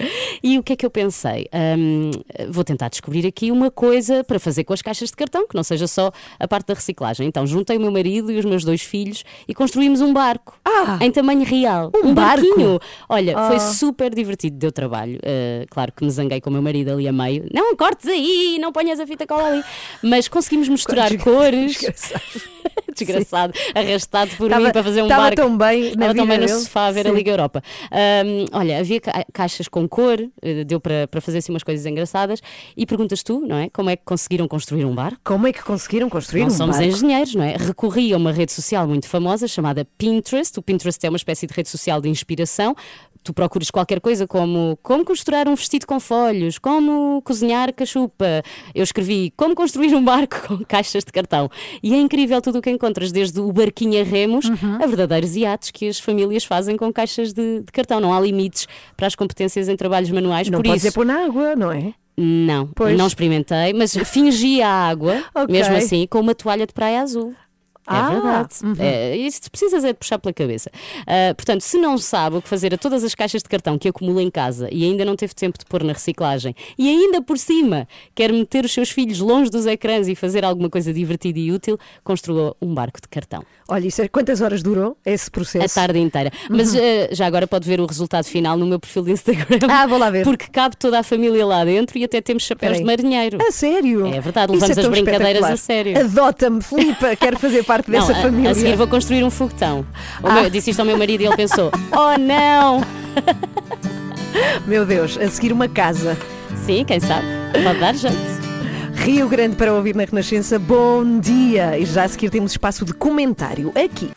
E o que é que eu pensei? Ahm, vou tentar descobrir aqui uma coisa para fazer com as caixas de cartão, que não seja só a parte da reciclagem. Então juntei o meu marido e os meus dois filhos e construímos um barco Ah! em tamanho real. Um barco? barquinho. Olha, foi Ah. super divertido, deu trabalho. Uh, claro que me zanguei com o meu marido ali a meio. Não cortes aí, não ponhas a fita cola ali. Mas conseguimos misturar cores. desgraçado. Arrastado por Tava- mim para fazer um tava barco. tão bem na Estava tão bem no dele. sofá a ver a Sim. Liga Europa. Um, olha, havia ca- caixas com cor, eh, deu para, para fazer assim umas coisas engraçadas. E perguntas tu, não é? Como é que conseguiram construir um barco? Como é que conseguiram construir Não um somos barco? engenheiros, não é? Recorri a uma rede social muito famosa chamada Pinterest. O Pinterest é uma espécie de rede social de inspiração. Tu procuras qualquer coisa como como costurar um vestido com folhos, como cozinhar cachupa. Eu escrevi como construir um barco com caixas de cartão. E é incrível tudo o que encontras, desde o barquinho a remos Uhum. a verdadeiros iates que as famílias fazem com caixas de, de cartão. Não há limites para as competências em trabalhos manuais. Não por podes isso, é pôr na água, não é? não, Pois. não experimentei, mas fingi a água, Ok. mesmo assim, com uma toalha de praia azul. É Ah, verdade. uhum. É, isso precisas é de puxar pela cabeça. Ah, portanto, se não sabe o que fazer a todas as caixas de cartão que acumula em casa e ainda não teve tempo de pôr na reciclagem e ainda por cima quer meter os seus filhos longe dos ecrãs e fazer alguma coisa divertida e útil, construa um barco de cartão. Olha, isso é, quantas horas durou esse processo? A tarde inteira. Mas eh, já agora pode ver o resultado final no meu perfil de Instagram. Ah, vou lá ver. Porque cabe toda a família lá dentro e até temos chapéus de marinheiro. A sério? É verdade, levamos é as brincadeiras a sério. Adota-me, Filipa, quero fazer parte Não, dessa a- família. A seguir vou construir um foguetão. Ah. meu- disse isto ao meu marido e ele pensou: Oh não! Meu Deus, a seguir uma casa. Sim, quem sabe? Pode dar jeito. Rio Grande para ouvir na Renascença, bom dia! E já a seguir temos espaço de comentário aqui.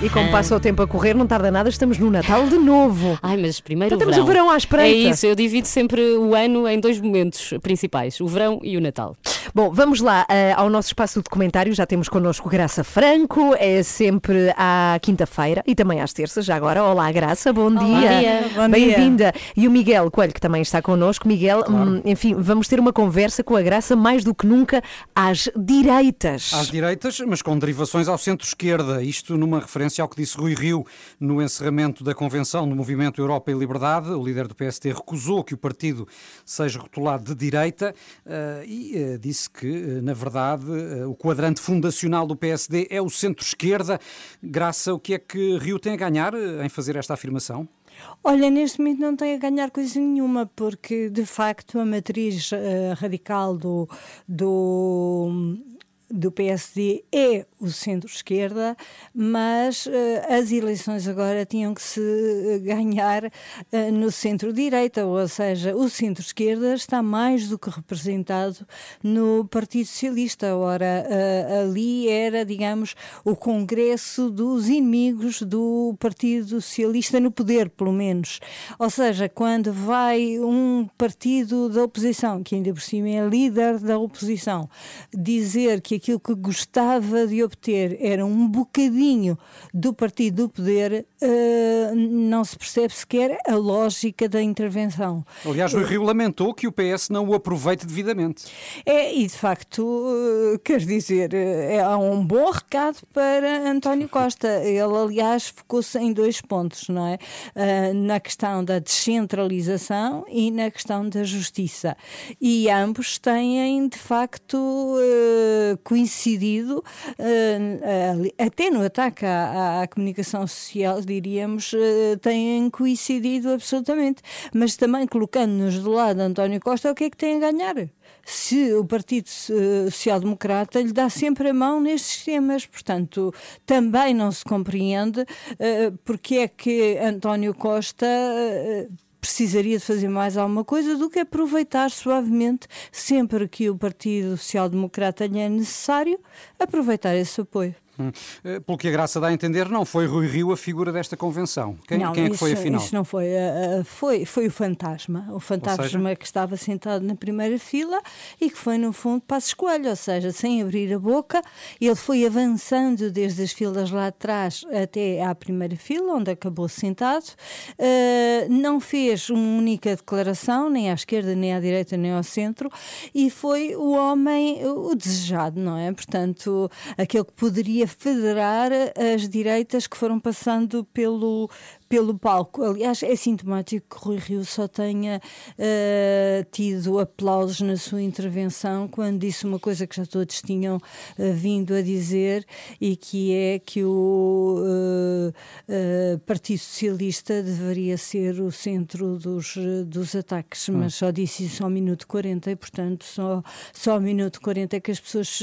E como Ah. passa o tempo a correr, não tarda nada, estamos no Natal de novo. Ai, mas primeiro Então o temos verão. o verão à espreita. É isso, eu divido sempre o ano em dois momentos principais: o verão e o Natal. Bom, vamos lá eh, ao nosso espaço de comentário. Já temos connosco Graça Franco, é sempre à quinta-feira e também às terças. Já agora, olá Graça, bom dia. dia. Bom dia. Bem-vinda. E o Miguel Coelho, que também está connosco. Miguel, hum, enfim, vamos ter uma conversa com a Graça mais do que nunca às direitas. Às direitas, mas com derivações ao centro-esquerda. Isto numa referência ao que disse Rui Rio no encerramento da convenção do Movimento Europa e Liberdade. O líder do PSD recusou que o partido seja rotulado de direita eh, e eh, disse que, eh, na verdade, o quadrante fundacional do PSD é o centro-esquerda. Graça, o que é que Rio tem a ganhar em fazer esta afirmação? Olha, neste momento não tem a ganhar coisa nenhuma, porque de facto a matriz eh, radical do, do, do PSD é o centro-esquerda, mas eh, as eleições agora tinham que se eh, ganhar eh, no centro-direita, ou seja, o centro-esquerda está mais do que representado no Partido Socialista. Ora, eh, ali era, digamos, o congresso dos inimigos do Partido Socialista no poder, pelo menos. Ou seja, quando vai um partido da oposição, que ainda por cima é líder da oposição, dizer que aquilo que gostava de obter era um bocadinho do partido do poder, eh, não se percebe sequer a lógica da intervenção. Aliás, o Rio lamentou que o PS não o aproveite devidamente. É, e de facto, eh, quer dizer, eh, é um bom recado para António Costa. Ele, aliás, focou-se em dois pontos, não é? Na questão da descentralização e na questão da justiça. E ambos têm, de facto, coincidido, até no ataque à, à comunicação social, diríamos, eh, têm coincidido absolutamente. Mas também colocando-nos do lado António Costa, o que é que tem a ganhar? se o Partido eh, Social Democrata lhe dá sempre a mão nestes temas. Portanto, também não se compreende eh, porque é que António Costa. eh, Precisaria de fazer mais alguma coisa do que aproveitar suavemente, sempre que o Partido Social Democrata lhe é necessário, aproveitar esse apoio. Hum. Eh, Pelo que a Graça dá a entender, não foi Rui Rio a figura desta convenção. Quem, não, quem é que foi isso- afinal? Isso não foi, eh, eh, foi, foi o fantasma. O fantasma que estava sentado na primeira fila e que foi, no fundo, passo escolha, ou seja, sem abrir a boca, ele foi avançando desde as filas lá atrás até à primeira fila, onde acabou sentado, não fez uma única declaração, nem à esquerda, nem à direita, nem ao centro, e foi o homem, o desejado, não é? Portanto, aquele que poderia federar as direitas que foram passando pelo, pelo palco. Aliás, é sintomático que Rui Rio só tenha eh, tido aplausos na sua intervenção quando disse uma coisa que já todos tinham eh, vindo a dizer e que é que o eh, Partido Socialista deveria ser o centro dos, dos ataques, mas só disse isso ao minuto 40 e, portanto, só, só ao minuto 40 é que as pessoas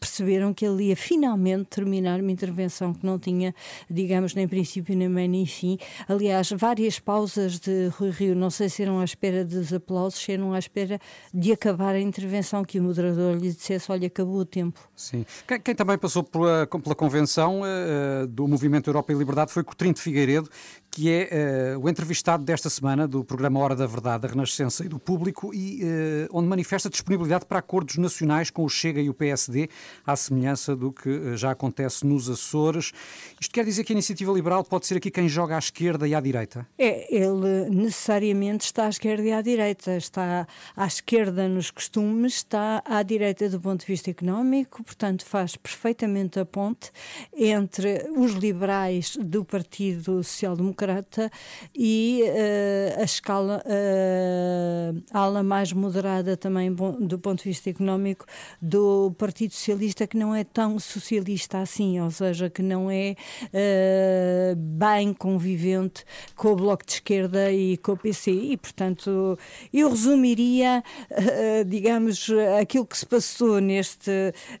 perceberam que ele ia finalmente terminar uma intervenção que não tinha, digamos, nem princípio, nem meio, nem fim. Aliás, várias pausas de Rui Rio, não sei se eram à espera dos aplausos, se eram à espera de acabar a intervenção, que o moderador lhe dissesse, olha, acabou o tempo. Sim. Quem, quem também passou pela, pela convenção eh, do Movimento Europa e Liberdade foi Coutinho de Figueiredo, que é eh, o entrevistado desta semana do programa Hora da Verdade, da Renascença e do Público, e eh, onde manifesta disponibilidade para acordos nacionais com o Chega e o PSD, à semelhança do que eh, já acontece nos Açores. Isto quer dizer que a iniciativa liberal pode ser aqui quem joga à esquerda e à direita? É, ele necessariamente está à esquerda e à direita. Está à esquerda nos costumes, está à direita do ponto de vista económico, portanto, faz perfeitamente a ponte entre os liberais do Partido Social Democrata e eh, a escala, eh, a ala mais moderada também do ponto de vista económico do Partido Socialista, que não é tão socialista assim, ou seja, que não é eh, bem convivente com o Bloco de Esquerda e com o PC. E, portanto, eu resumiria, digamos, aquilo que se passou neste,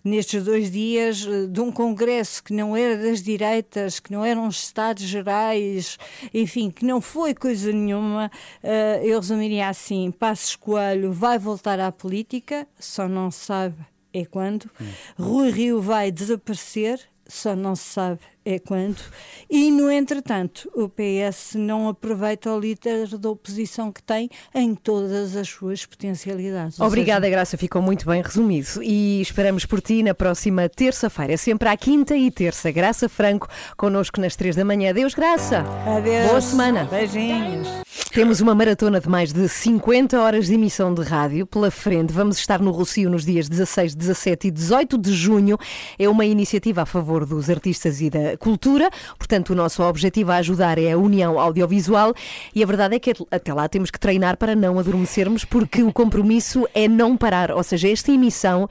nestes dois dias de um congresso que não era das direitas, que não eram os Estados Gerais, enfim, que não foi coisa nenhuma, eh, eu resumiria assim: Passos Coelho vai voltar à política, só não se sabe é quando. Rui Rio vai desaparecer, só não se sabe é quando. E, no entretanto, o PS não aproveita o líder da oposição que tem em todas as suas potencialidades. Obrigada, Graça, ficou muito bem resumido. E esperamos por ti na próxima terça-feira, sempre à quinta e terça. Graça Franco, connosco nas três da manhã. Deus, Graça! Adeus. Boa semana! Beijinhos. Temos uma maratona de mais de 50 horas de emissão de rádio pela frente. Vamos estar no Rocio nos dias 16, 17 e 18 de junho. É uma iniciativa a favor dos artistas e da cultura. Portanto, o nosso objetivo a ajudar é a união audiovisual. E a verdade é que até lá temos que treinar para não adormecermos, porque o compromisso é não parar. Ou seja, esta emissão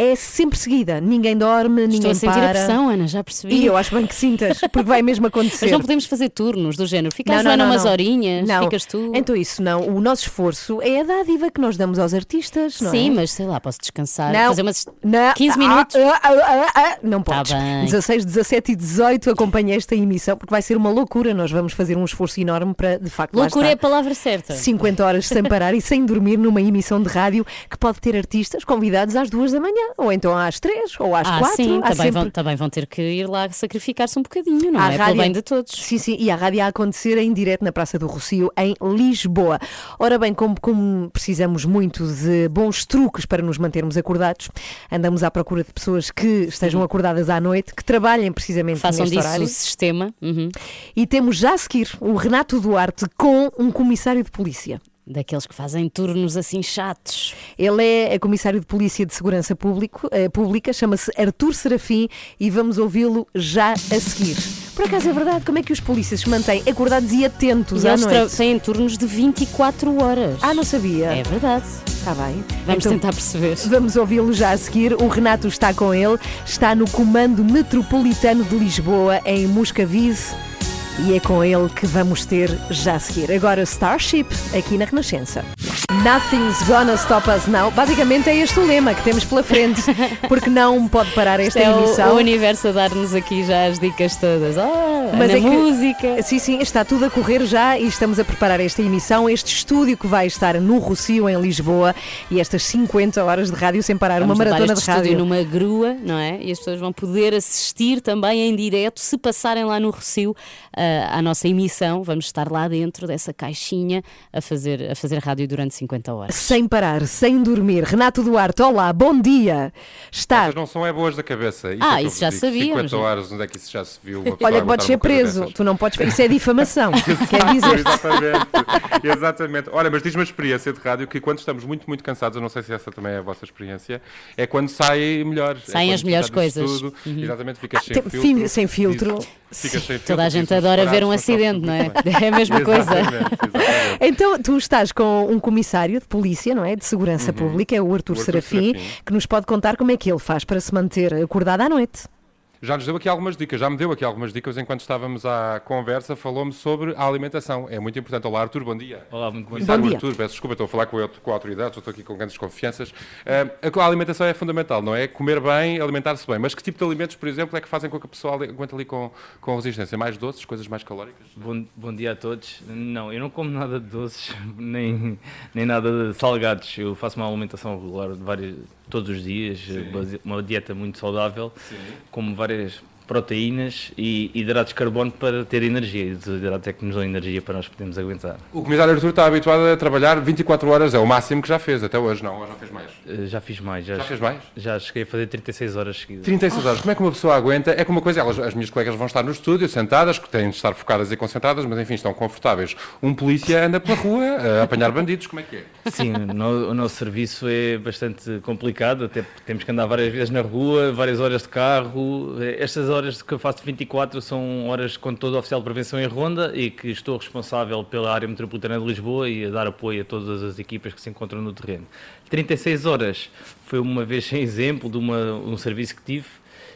é sempre seguida. Ninguém dorme, Estou ninguém a sentir para. a pressão, Ana, já percebi. E eu acho bem que sintas, porque vai mesmo acontecer. Mas não podemos fazer turnos do género. Fica a Joana umas horinhas, Não. ficas tu. Então isso não. O nosso esforço é a dádiva que nós damos aos artistas, não Sim, é? mas sei lá, posso descansar, Não. fazer umas Não. 15 Ah, minutos. ah, ah, ah, ah, Não Tá podes. bem. 16, 17 e 18 acompanha esta emissão porque vai ser uma loucura. Nós vamos fazer um esforço enorme para, de facto, Loucura é a palavra certa. 50 horas sem parar e sem dormir numa emissão de rádio que pode ter artistas convidados às duas da manhã, ou então às três, ou às ah, quatro. sim, também, sempre- vão, também vão ter que ir lá sacrificar-se um bocadinho, não Há é? rádio- Pelo bem de todos. Sim, sim, e a rádio a acontecer em direto na Praça do Rocio, em Lisboa. Ora bem, como, como precisamos muito de bons truques para nos mantermos acordados, andamos à procura de pessoas que estejam acordadas à noite, que trabalhem precisamente Façam neste disso horário. o sistema. Uhum. E temos já a seguir o Renato Duarte com um comissário de polícia. Daqueles que fazem turnos assim chatos. Ele é comissário de Polícia de Segurança Público, eh, Pública, chama-se Artur Serafim e vamos ouvi-lo já a seguir. Por acaso é verdade, como é que os polícias se mantêm acordados e atentos E à eles noite? têm turnos de 24 horas. Ah, não sabia. É verdade. Está bem. Vamos Então, tentar perceber. Vamos ouvi-lo já a seguir. O Renato está com ele, está no Comando Metropolitano de Lisboa, em Moscavide. E é com ele que vamos ter já a seguir. Agora Starship, aqui na Renascença. Nothing's gonna stop us now. Basicamente é este o lema que temos pela frente, porque não pode parar esta é o- emissão. o, universo a dar-nos aqui já as dicas todas. Ah, Mas na é que- música. Sim, sim, está tudo a correr já e estamos a preparar esta emissão, este estúdio que vai estar no Rocio, em Lisboa, e estas 50 horas de rádio sem parar, Vamos uma maratona de rádio. numa grua, não é? E as pessoas vão poder assistir também em direto, se passarem lá no Rocio ah, à nossa emissão. Vamos estar lá dentro dessa caixinha a fazer, a fazer rádio durante 50 horas. Sem parar, sem dormir. Renato Duarte, olá, bom dia. Está. Vocês não são é boas da cabeça. Isso Ah, é que eu isso já digo. sabíamos. 50 horas, onde é que isso já se viu? Uma pessoa Olha, podes ser uma preso. Tu não podes. Isso é difamação. Quer dizer. Exatamente. Exatamente. Olha, mas diz-me a experiência de rádio que quando estamos muito, muito cansados, eu não sei se essa também é a vossa experiência, é quando sai melhor. É Saem quando as melhores coisas. tudo, Uhum. Exatamente, ficas sem Tem- filtro. fim- sem filtro. Diz- Toda a gente adora ver um acidente, não é? É a mesma coisa. Exatamente, exatamente. Então, tu estás com um comissário de polícia, não é? De segurança pública, é o Artur, Uhum. O Artur Serafim, Serafim. que nos pode contar como é que ele faz para se manter acordado à noite. Já nos deu aqui algumas dicas, já me deu aqui algumas dicas enquanto estávamos à conversa, falou-me sobre a alimentação. É muito importante. Olá, Artur, bom dia. Olá, muito bom Comissário Bom dia. Artur, peço desculpa, estou a falar com a, com a autoridade, estou aqui com grandes confianças. Ah, a alimentação é fundamental, não é? Comer bem, alimentar-se bem. Mas que tipo de alimentos, por exemplo, é que fazem com que a pessoa aguente ali com, com resistência? Mais doces, coisas mais calóricas? Bom, bom dia a todos. Não, eu não como nada de doces, nem, nem nada de salgados. Eu faço uma alimentação regular de vários, todos os dias, base- uma dieta muito saudável, como várias proteínas e hidratos de carbono para ter energia. E os hidratos é que nos dão energia para nós podermos aguentar. O comissário Artur está habituado a trabalhar 24 horas, é o máximo que já fez, até hoje não, ou já fez mais? Eh, Já fiz mais. Já fez mais? Já cheguei a fazer 36 horas seguidas. 36 horas, como é que uma pessoa aguenta? É como uma coisa, elas, as minhas colegas vão estar no estúdio, sentadas, que têm de estar focadas e concentradas, mas enfim, estão confortáveis. Um polícia anda pela rua a apanhar bandidos, como é que é? Sim, o no- o nosso serviço é bastante complicado, até temos que andar várias vezes na rua, várias horas de carro. Eh, Estas horas que eu faço de 24 são horas com todo o oficial de prevenção em ronda e que estou responsável pela área metropolitana de Lisboa e a dar apoio a todas as equipas que se encontram no terreno. 36 horas foi uma vez exemplo de uma- um serviço que tive.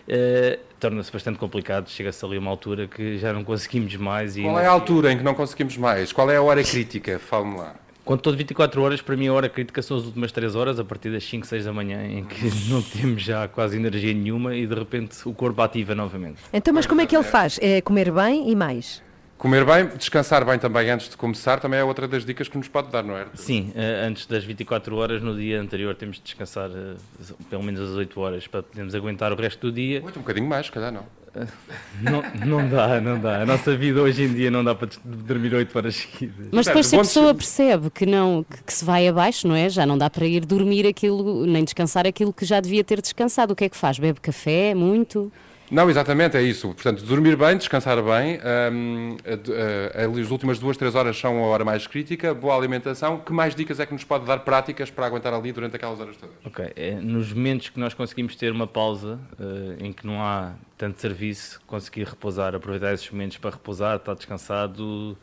eh, Torna-se bastante complicado, chega-se ali a uma altura que já não conseguimos mais. Qual é a altura em que não conseguimos mais? Qual é a hora crítica? Fale-me lá. Quando estou de 24 horas, para mim a hora crítica são as últimas 3 horas, a partir das 5, 6 da manhã, em que não temos já quase energia nenhuma e de repente o corpo ativa novamente. Então, mas como é que ele faz? É comer bem e mais? Comer bem, descansar bem também antes de começar, também é outra das dicas que nos pode dar, não é? Sim, eh, antes das 24 horas, no dia anterior, temos de descansar eh, pelo menos as 8 horas para podermos aguentar o resto do dia. Oito, um bocadinho mais, se calhar não. Não, não dá, não dá. A nossa vida hoje em dia não dá para dormir 8 horas seguidas. Mas depois, se a pessoa percebe que, não, que, que se vai abaixo, não é? Já não dá para ir dormir aquilo, nem descansar aquilo que já devia ter descansado. O que é que faz? Bebe café? Muito? Não, exatamente, é isso. Portanto, dormir bem, descansar bem. a- a- as últimas duas, três horas são a hora mais crítica. Boa alimentação. Que mais dicas é que nos pode dar práticas para aguentar ali durante aquelas horas todas? Ok, é, nos momentos que nós conseguimos ter uma pausa eh, em que não há tanto serviço, conseguir repousar, aproveitar esses momentos para repousar, estar descansado,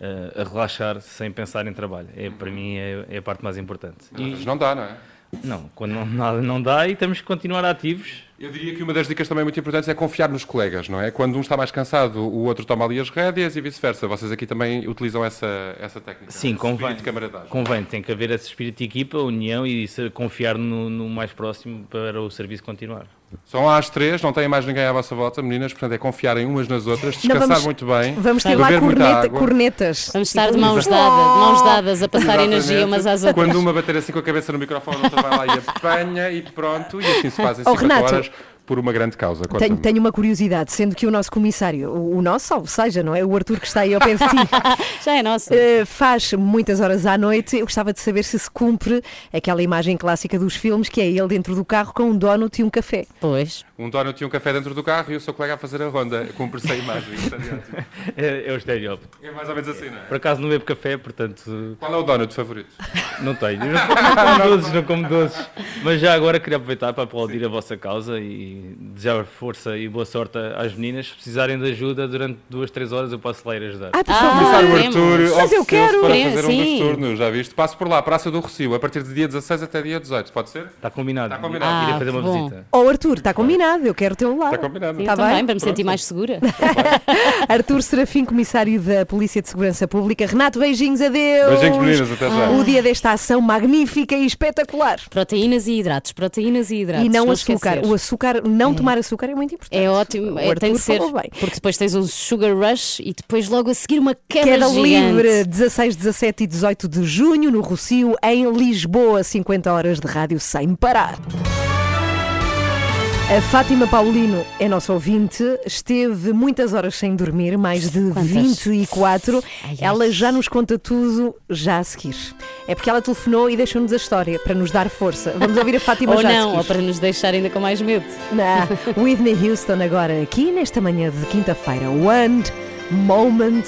eh, a relaxar sem pensar em trabalho. É, para mim é, é a parte mais importante. Mas não dá, não é? Não, quando não, nada não dá e temos que continuar ativos. Eu diria que uma das dicas também muito importantes é confiar nos colegas, não é? Quando um está mais cansado, o outro toma ali as rédeas e vice-versa. Vocês aqui também utilizam essa, essa técnica. Sim, convém. Convém, tem que haver esse espírito de equipa, união e confiar no, no mais próximo para o serviço continuar. São às três, não têm mais ninguém à vossa volta, meninas, portanto é confiarem umas nas outras, Não, descansar vamos- muito bem, Vamos ter lá corneta- cornetas. Vamos estar de mãos dadas, de mãos dadas a passar Exatamente. energia umas às outras. Quando uma bater assim com a cabeça no microfone, a outra vai lá e apanha e pronto, e assim se fazem Oh, 50 Renato. horas por uma grande causa. Tenho, tenho uma curiosidade, sendo que o nosso comissário, o, o nosso, ou seja, não é? O Arthur que está aí ao pé de ti, Já é nosso. eh, faz muitas horas à noite. Eu gostava de saber se se cumpre aquela imagem clássica dos filmes, que é ele dentro do carro com um donut e um café. Pois. Um dono tinha um café dentro do carro e o seu colega a fazer a ronda. Cumpre-se a imagem. É. É, o estereótipo. É mais ou menos assim, não é? Por acaso não bebo café, portanto Qual é o donut favorito? não tenho. Não como doces, não como doces. Mas já agora queria aproveitar para aplaudir a vossa causa e desejar força e boa sorte às meninas. Se precisarem de ajuda durante duas, três horas, eu posso lá ir ajudar. Ah, por Ah, favor. Comissário queremos. Arthur Mas eu quero. para fazer um dos turnos, já viste? Passo por lá, Praça do Rocio, a partir de dia 16 até dia 18, pode ser? Está combinado. Está combinado. Ah, Irei fazer uma bom. visita. Oh, Arthur, está combinado, eu quero tê-lo lá. Está combinado. Tá também, bem? para me sentir mais segura. Arthur Serafim, comissário da Polícia de Segurança Pública. Renato, beijinhos, adeus. Beijinhos, meninas, até já. O dia desta ação magnífica e espetacular. Proteínas e hidratos, proteínas e hidratos. e não, não açúcar. esquecer. O açúcar, não tomar açúcar é muito importante. É ótimo, é, tem de ser. Porque depois tens um sugar rush e depois logo a seguir uma queda, Queda gigante. livre, 16, 17 e 18 de junho, no Rocio, em Lisboa, 50 horas de rádio sem parar. A Fátima Paulino é nossa ouvinte, esteve muitas horas sem dormir, mais de Quantas? 24. Ai, ai. Ela já nos conta tudo já a seguir. É porque ela telefonou e deixou-nos a história para nos dar força. Vamos ouvir a Fátima Ou já a não, seguir. ou para nos deixar ainda com mais medo. Não. Whitney Houston agora aqui nesta manhã de quinta-feira. One moment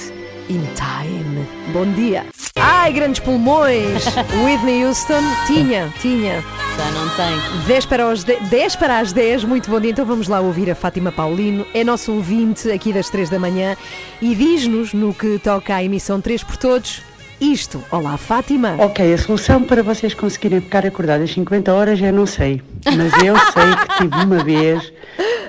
in time. Bom dia. Ai, grandes pulmões. Whitney Houston tinha, tinha. Já não tem. 10 para, os de- 10 para as 10, muito bom dia. Então vamos lá ouvir a Fátima Paulino, é nosso ouvinte aqui das 3 da manhã e diz-nos no que toca à emissão 3 por todos isto. Olá, Fátima. Ok, a solução para vocês conseguirem ficar acordadas 50 horas eu não sei, mas eu sei que tive uma vez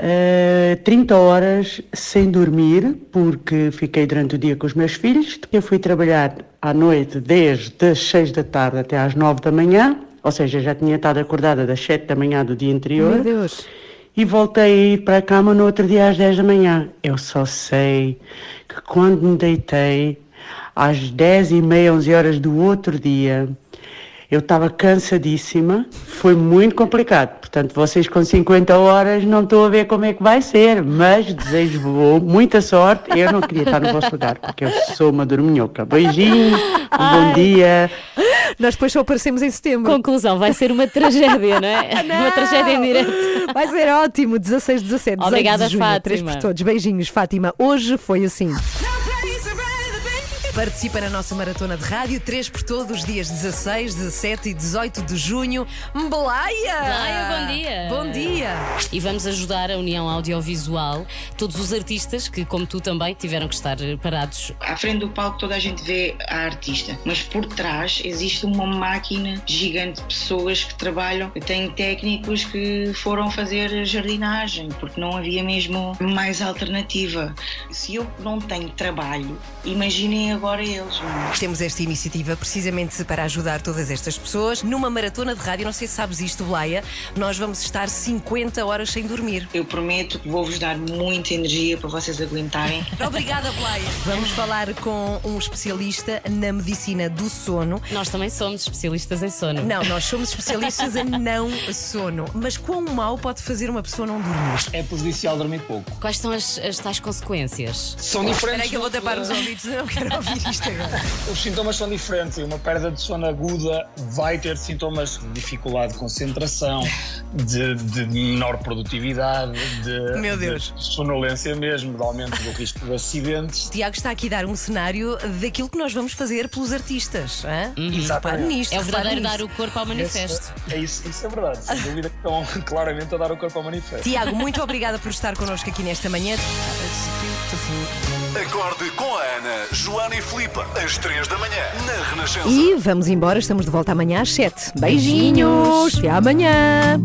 eh, 30 horas sem dormir porque fiquei durante o dia com os meus filhos. Eu fui trabalhar à noite desde as 6 da tarde até às 9 da manhã, ou seja, já tinha estado acordada das 7 da manhã do dia anterior. Meu Deus. E voltei a ir para a cama no outro dia às 10 da manhã. Eu só sei que quando me deitei, às 10 e meia, 11 horas do outro dia, eu estava cansadíssima. Foi muito complicado. Portanto, vocês com 50 horas não estou a ver como é que vai ser, mas desejo-vos muita sorte. Eu não queria estar no vosso lugar, porque eu sou uma dorminhoca. Beijinhos, um bom dia. Nós depois só aparecemos em setembro. Conclusão, vai ser uma tragédia, não é? Uma tragédia em direto. Vai ser ótimo. 16, 17, 18 Obrigada, de junho. Fátima. 3 por todos. Beijinhos, Fátima. Hoje foi assim. Participa na nossa maratona de rádio, 3 por todos, os dias 16, 17 e 18 de junho. Mblaia! Laia, bom dia. Bom dia! E vamos ajudar a União Audiovisual, todos os artistas que, como tu também, tiveram que estar eh, parados. À frente do palco toda a gente vê a artista, mas por trás existe uma máquina gigante de pessoas que trabalham. Eu tenho técnicos que foram fazer jardinagem porque não havia mesmo mais alternativa. Se eu não tenho trabalho, imaginem agora eles. não é? Temos esta iniciativa precisamente para ajudar todas estas pessoas numa maratona de rádio. Não sei se sabes isto, Blaia. Nós vamos estar 50 horas sem dormir. Eu prometo que vou-vos dar muita energia para vocês aguentarem. Obrigada, Blaia. Vamos falar com um especialista na medicina do sono. Nós também somos especialistas em sono. Não, nós somos especialistas em não sono. Mas quão mal pode fazer uma pessoa não dormir? É prejudicial dormir pouco. Quais são as, as tais consequências? São diferentes. Espera aí que eu vou tapar os ouvidos, eu não quero ouvir isto agora. Os sintomas são diferentes. Uma perda de sono aguda vai ter sintomas de dificuldade de concentração, de, de menor produtividade, de, Meu Deus. de sonolência mesmo, de aumento do risco de acidentes. Tiago está aqui a dar um cenário daquilo que nós vamos fazer pelos artistas. hã? Exatamente. Repare nisto. É o verdadeiro dar o corpo ao manifesto. Esse- é isso, isso é verdade. Sem dúvida que estão claramente a dar o corpo ao manifesto. Tiago, muito obrigada por estar connosco aqui nesta manhã. Acorde com a Ana, Joana e Filipe, às 3 da manhã, na Renascença. E vamos embora, estamos de volta amanhã às 7. Beijinhos! Até amanhã!